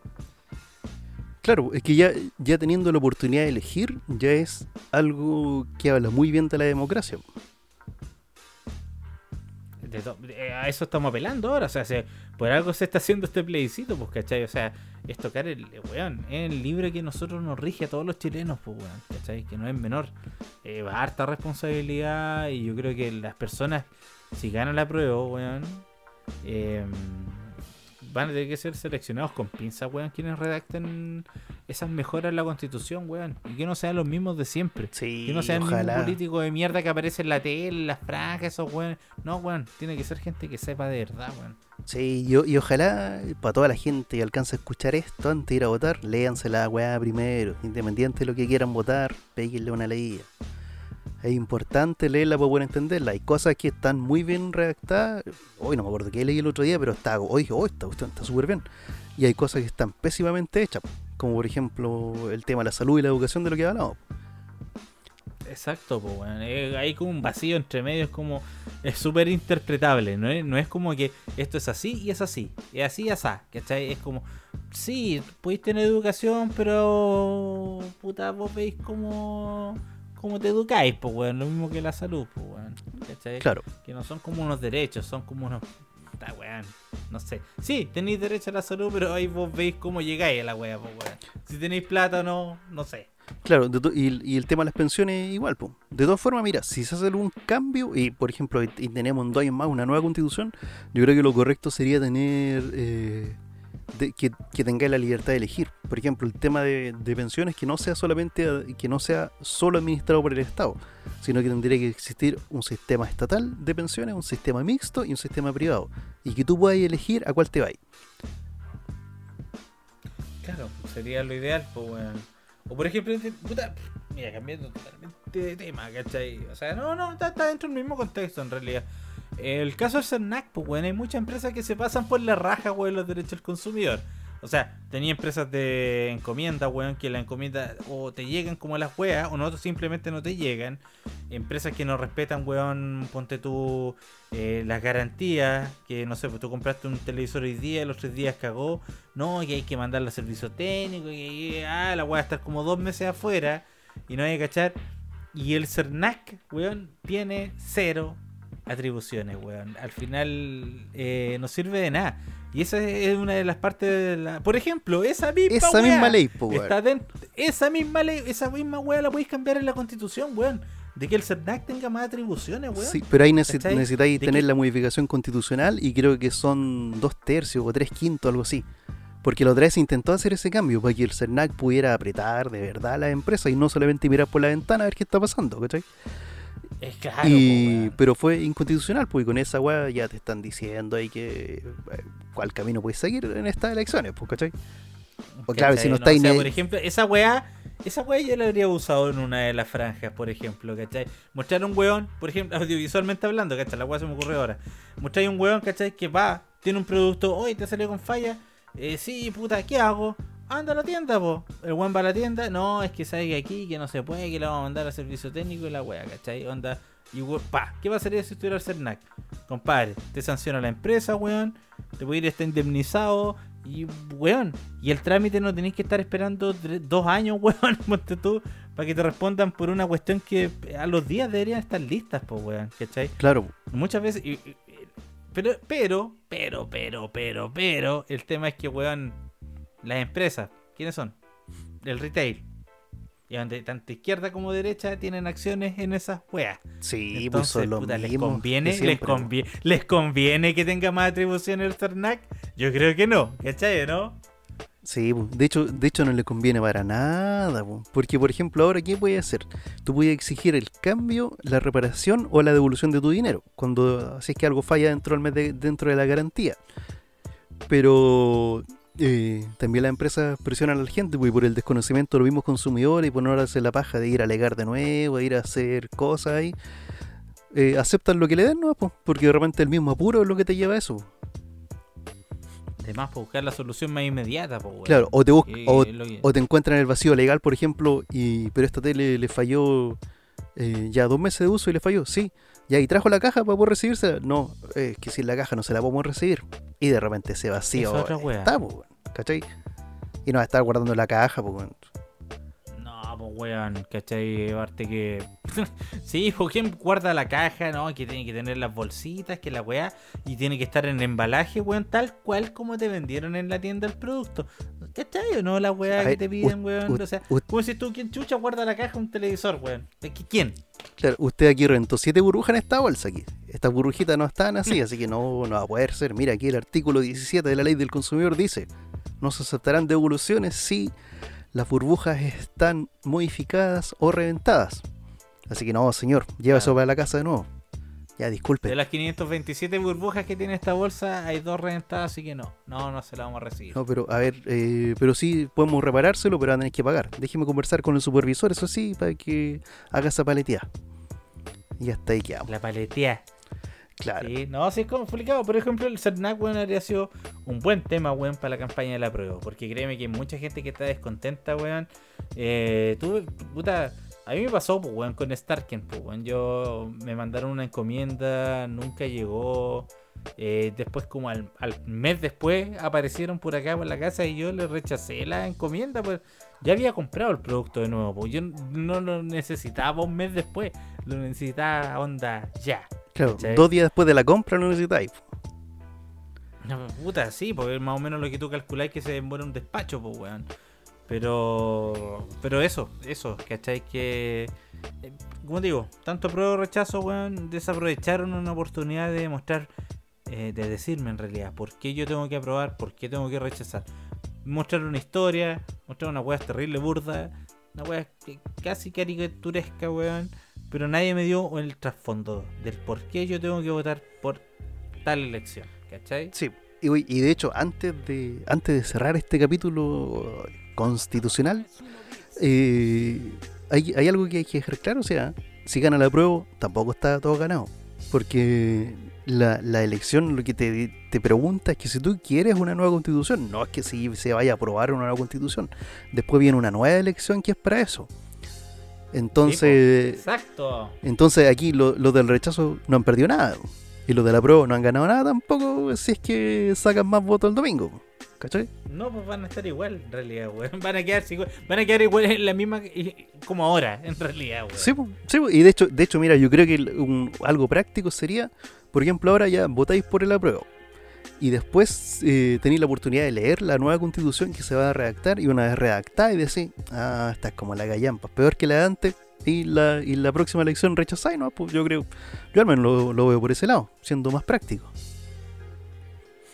Claro, es que ya, ya teniendo la oportunidad de elegir, ya es algo que habla muy bien de la democracia. A eso estamos apelando ahora. O sea, se- por algo se está haciendo este plebiscito, pues, ¿cachai? O sea, es tocar el, eh, weón, el libre que nosotros nos rige a todos los chilenos, pues, weón, ¿cachai? Que no es menor. Eh, va harta responsabilidad y yo creo que las personas, si ganan la prueba, weón, eh, van a tener que ser seleccionados con pinzas, weón, quienes redacten esas mejoras en la constitución, weón. Y que no sean los mismos de siempre. Sí, Que no sean ojalá. político de mierda que aparece en la tele, en las franjas, esos weones. No, weón. Tiene que ser gente que sepa de verdad, weón. Sí, y, o- y ojalá para toda la gente que alcance a escuchar esto antes de ir a votar, léanse la weá primero, independiente de lo que quieran votar, péguenle una leída. Es importante leerla para poder entenderla. Hay cosas que están muy bien redactadas. Hoy no me acuerdo qué leí el otro día, pero está, hoy dije, oh, esta cuestión está súper bien. Y hay cosas que están pésimamente hechas, como por ejemplo el tema de la salud y la educación de lo que hablamos. Exacto, pues. Eh, hay como un vacío entre medio, es como. Es súper interpretable. ¿no? No es como que esto es así y es así. Es así y así. ¿Cachai? Es como. Sí, podéis tener educación, pero. Puta, vos veis cómo. Cómo te educáis, pues, weón. Lo mismo que la salud, pues, weón. ¿Cachai? Claro, que no son como unos derechos, son como unos. Puta weón, no sé. Sí, tenéis derecho a la salud, pero ahí vos veis cómo llegáis a la wea, pues weón. Si tenéis plata o no, no sé. Claro, de y, y el tema de las pensiones igual. po. De todas formas, mira, si se hace algún cambio y, por ejemplo, y, y tenemos en dos años más una nueva constitución, yo creo que lo correcto sería tener eh, de- que, que tengáis la libertad de elegir. Por ejemplo, el tema de, pensiones que no sea solamente que no sea solo administrado por el Estado, sino que tendría que existir un sistema estatal de pensiones, un sistema mixto y un sistema privado, y que tú puedas elegir a cuál te vais. Claro, sería lo ideal, pues weón. O por ejemplo, este- puta, mira, cambiando totalmente de tema, ¿cachai? O sea, no, no, está dentro del mismo contexto en realidad. El caso del CERNAC, pues weón, hay muchas empresas que se pasan por la raja, weón, los derechos del consumidor. O sea, tenía empresas de encomienda, weón, que la encomienda o te llegan como las weas, o no, simplemente no te llegan. Empresas que no respetan, weón, ponte tú eh, las garantías, que no sé, pues tú compraste un televisor hoy día, los tres días cagó, no, que hay que mandarlo a servicio técnico, que, ah, la wea estar como dos meses afuera, y no hay que cachar. Y el CERNAC, weón, tiene cero atribuciones, weón. Al final eh, no sirve de nada. Y esa es una de las partes de la... Por ejemplo, esa misma Esa wea misma ley, po, weón. está dentro... Esa misma ley, esa misma weá la podéis cambiar en la constitución, weón. De que el CERNAC tenga más atribuciones, weón. Sí, pero ahí necesitáis ¿De tener la modificación constitucional y creo que son dos tercios o tres quintos, algo así. Porque la otra vez intentó hacer ese cambio para que el CERNAC pudiera apretar de verdad a las empresas y no solamente mirar por la ventana a ver qué está pasando, ¿cachai? Es claro, y, po, pero fue inconstitucional, porque con esa weá ya te están diciendo ahí que eh, cuál camino puedes seguir en estas elecciones, pues, ¿cachai? O claro, ¿Cachai? si no O estáis sea, ne- por ejemplo, esa weá, esa weá yo la habría usado en una de las franjas, por ejemplo, ¿cachai? Mostrar un weón, por ejemplo, [laughs] audiovisualmente hablando, ¿cachai? La weá se me ocurre ahora. Mostrar un weón, ¿cachai? Que va, tiene un producto, hoy te salió con falla. Eh, sí, puta, ¿qué hago? Anda a la tienda, po. El weón va a la tienda, no, es que sabe aquí, que no se puede, que la vamos a mandar a servicio técnico y la weá, ¿cachai? Onda. Y pa, ¿qué pasaría si estuviera el CERNAC? Compadre, te sanciona la empresa, weón. Te puede ir estar indemnizado. Y, weón, y el trámite no tenéis que estar esperando dos años, [laughs] weón, ponte tú, para que te respondan por una cuestión que a los días deberían estar listas, pues, weón, ¿cachai? Claro, Muchas veces. y- y- y- pero, pero, pero, pero, pero, pero, el tema es que, weón, las empresas, ¿quiénes son? El retail. Y donde tanto izquierda como derecha tienen acciones en esas weas. sí, pues Entonces, son los puta, les conviene, les siempre, pues. conviene, les conviene que tenga más atribuciones el CERNAC. Yo creo que no, ¿cachai? ¿No? Sí, po. de hecho, de hecho no le conviene para nada, po. porque por ejemplo ahora qué puedes hacer, tú puedes exigir el cambio, la reparación o la devolución de tu dinero cuando si es que algo falla dentro del mes de- dentro de la garantía. Pero eh, también las empresas presionan a la gente pues, por el desconocimiento de los mismos consumidores y por no hacer la paja de ir a alegar de nuevo, de ir a hacer cosas ahí. Eh, aceptan lo que le den, ¿no? Po, porque de repente el mismo apuro es lo que te lleva a eso. Además, para buscar la solución más inmediata, pues. Claro, o te, busca, o, que- o te encuentran en el vacío legal, por ejemplo, y pero esta tele le falló eh, ya dos meses de uso y le falló, sí. Ya, y trajo la caja para poder recibirse. No, es que sin la caja no se la podemos recibir. Y de repente ese vacío Es otra está, pues, weón, ¿cachai? Y no va a estar guardando la caja, pues. No, pues weón, ¿cachai? Aparte que. [laughs] sí, pues ¿quién guarda la caja? No, que tiene que tener las bolsitas, que la weá. Y tiene que estar en embalaje, weón, tal cual como te vendieron en la tienda el producto. ¿Cachai o no? La weá que te piden, weón. o sea, ¿cómo si tú, ¿quién chucha guarda la caja un televisor, weón? ¿De qui- ¿Quién? Claro, usted aquí rentó siete burbujas en esta bolsa aquí. Estas burbujitas no están así, así que no, no va a poder ser. Mira, aquí el artículo 17 de la ley del consumidor dice, no se aceptarán devoluciones si las burbujas están modificadas o reventadas. Así que no, señor, lleva eso para la casa de nuevo. Ya, De disculpe. las 527 burbujas que tiene esta bolsa, hay dos reventadas, así que no. No, no se la vamos a recibir. No, pero a ver, eh, pero sí podemos reparárselo, pero van a tener que pagar. Déjeme conversar con el supervisor, eso sí, para que haga esa paletía. Y hasta ahí quedamos. La paletea. Claro. No, sí es complicado. Por ejemplo, el CERNAC, weón, habría sido un buen tema, weón, para la campaña de la prueba. Porque créeme que hay mucha gente que está descontenta, weón. Eh, tú, puta, a mí me pasó, pues, weón, con Starken, pues, weón. Yo me mandaron una encomienda, nunca llegó. Eh, después, como al, al mes después, aparecieron por acá por la casa y yo le rechacé la encomienda, pues ya había comprado el producto de nuevo, pues yo no lo necesitaba un mes después, lo necesitaba onda ya. Claro, ¿cachai? dos días después de la compra lo necesitáis. No, puta, sí, porque es más o menos lo que tú calculáis que se demora un despacho, pues, weón. Pero, pero eso, eso, ¿cachai? Que, eh, como digo, tanto prueba o rechazo, weón, desaprovecharon una oportunidad de demostrar, eh, de decirme en realidad, por qué yo tengo que aprobar, por qué tengo que rechazar. Mostrar una historia, mostrar una weá terrible, burda, una weá casi caricaturesca, weón. Pero nadie me dio el trasfondo del por qué yo tengo que votar por tal elección, ¿cachai? Sí, y, y de hecho, antes de, antes de cerrar este capítulo constitucional, eh, hay, hay algo que hay que dejar claro, o sea, si gana la prueba, tampoco está todo ganado. Porque la, la elección lo que te, te pregunta es que si tú quieres una nueva constitución, no es que si se vaya a aprobar una nueva constitución. Después viene una nueva elección que es para eso. Entonces, Exacto. entonces aquí lo- los del rechazo no han perdido nada. Y los de la prueba no han ganado nada tampoco si es que sacan más votos el domingo. ¿Cachai? No, pues van a estar igual, en realidad, weón. Van a quedar igual, van a quedar igual en la misma como ahora, en realidad, weón. Sí, sí, y de hecho, de hecho, mira, yo creo que un- algo práctico sería, por ejemplo, ahora ya votáis por el apruebo. Y después eh, tenéis la oportunidad de leer la nueva constitución que se va a redactar. Y una vez redactada y decir, ah, esta es como la gallampa, peor que la de antes. Y la, y la próxima elección rechazáis, ¿no? Pues yo creo, yo al menos lo, lo veo por ese lado, siendo más práctico.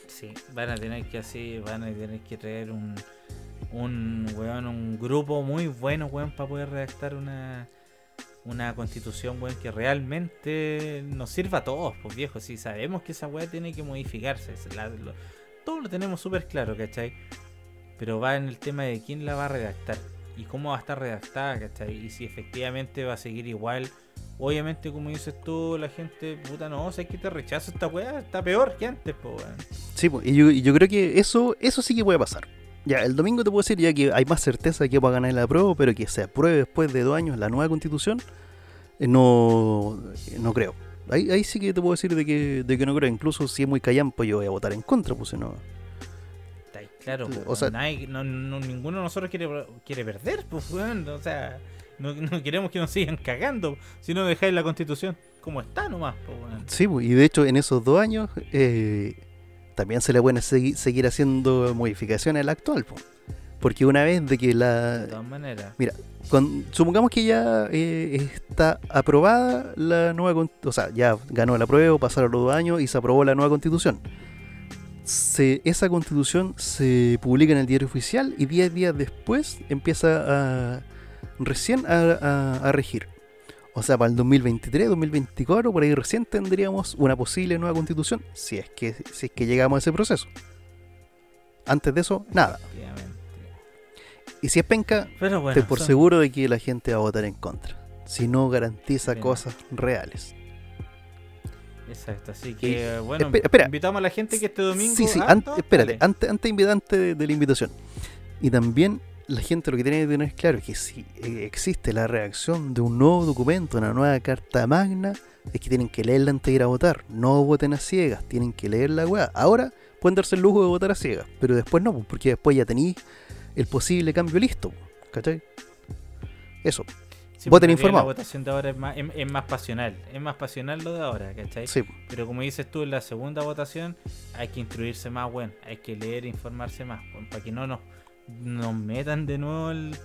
Sí, van a tener que así, van a tener que traer un, un weón, un grupo muy bueno, weón, para poder redactar una, una constitución, que realmente nos sirva a todos, pues viejo, si sabemos que esa weá tiene que modificarse, se la- lo- todo lo tenemos súper claro, ¿cachai? Pero va en el tema de quién la va a redactar y cómo va a estar redactada, ¿cachai? Y si efectivamente va a seguir igual. Obviamente, como dices tú, la gente, puta, no, sé que te rechazo esta weá, está peor que antes, pues, weón. Sí, po, y yo, yo creo que eso, eso sí que puede pasar. Ya, el domingo te puedo decir ya que hay más certeza de que va a ganar la prueba, pero que se apruebe después de dos años la nueva constitución, eh, no, eh, no creo. Ahí, ahí sí que te puedo decir de que, de que no creo. Incluso si es muy callampo, yo voy a votar en contra, pues si no. Claro, O o sea- no, no- ninguno de nosotros quiere, quiere perder, pues, weón. O sea, no, no queremos que nos sigan cagando, si no dejáis la constitución como está nomás, pues, weón. Sí, pues, y de hecho en esos dos años eh, también se le pueden segui- seguir haciendo modificaciones a la actual. Porque una vez de que De la, todas maneras. Cuando- supongamos que ya eh, está aprobada la nueva con- o sea, ya ganó la prueba, pasaron los dos años y se aprobó la nueva constitución. se- esa constitución se publica en el diario oficial y 10 días después empieza a recién a, a- a regir. O sea, para el 2023, 2024, por ahí recién tendríamos una posible nueva constitución, si es que, si es que llegamos a ese proceso. Antes de eso, nada. Y si es penca, Pero bueno, estoy por son- seguro de que la gente va a votar en contra. Si no garantiza Bien. cosas reales. Exacto, así que bueno, espera, espera. invitamos a la gente que este domingo. Sí, sí, no, espérate, antes, antes, de la invitación. Y también la gente lo que tiene que tener claro es que si eh, existe la reacción de un nuevo documento, una nueva carta magna, es que tienen que leerla antes de ir a votar. No voten a ciegas, tienen que leer la weá. Ahora pueden darse el lujo de votar a ciegas, pero después no, pues, porque después ya tenéis el posible cambio listo. ¿Cachai? Eso, Sí, voten informado. La votación de ahora es más, es, es más pasional. Es más pasional lo de ahora, ¿cachai? sí. Pero como dices tú, en la segunda votación hay que instruirse más, bueno, hay que leer e informarse más, bueno, para que no nos, nos metan de nuevo el-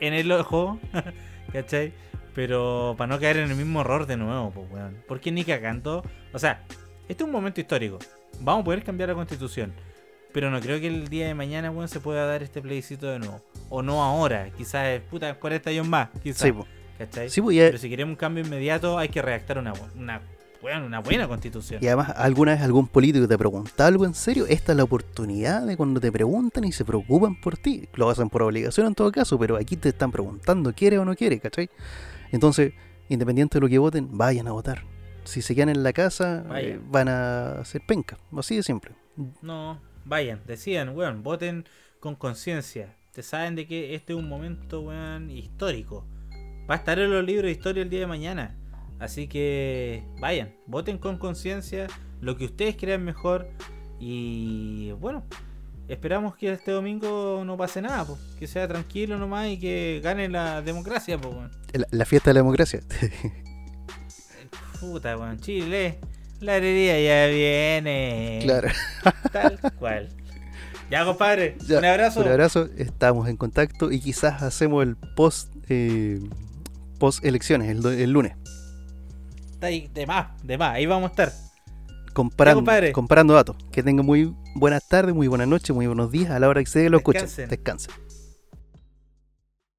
en el ojo, [laughs] ¿cachai? Pero para no caer en el mismo error de nuevo, pues, weón. Porque ni cagando. O sea, este es un momento histórico. Vamos a poder cambiar la constitución. Pero no creo que el día de mañana, weón, se pueda dar este plebiscito de nuevo. O no ahora, quizás, puta, 40 años más, quizás. Sí, po. ¿cachai? Sí, pues, Pero si queremos un cambio inmediato, hay que redactar una, una, weón, una buena constitución. y además, ¿alguna vez algún político te pregunta algo en serio? Esta es la oportunidad de cuando te preguntan y se preocupan por ti. Lo hacen por obligación en todo caso, pero aquí te están preguntando, ¿quiere o no quiere? ¿Cachai? Entonces, independiente de lo que voten, vayan a votar. Si se quedan en la casa, eh, van a hacer penca. Así de simple. No, vayan, decían, weón, voten con conciencia. Te saben de que este es un momento, weón, histórico. Va a estar en los libros de historia el día de mañana. Así que vayan, voten con conciencia lo que ustedes crean mejor. Y bueno, esperamos que este domingo no pase nada, que sea tranquilo nomás y que gane la democracia, weón. La, la fiesta de la democracia. [laughs] Puta, weón, Chile, la herida ya viene. claro. Tal cual. Ya, compadre, Ya, [laughs] un abrazo. Un abrazo, estamos en contacto y quizás hacemos el post eh, post elecciones el lunes. Está ahí, de más, de más, ahí vamos a estar. Comparando, comparando datos. Que tengan muy buenas tardes, muy buenas noches, muy buenos días a la hora que se lo escuchen. Descansen.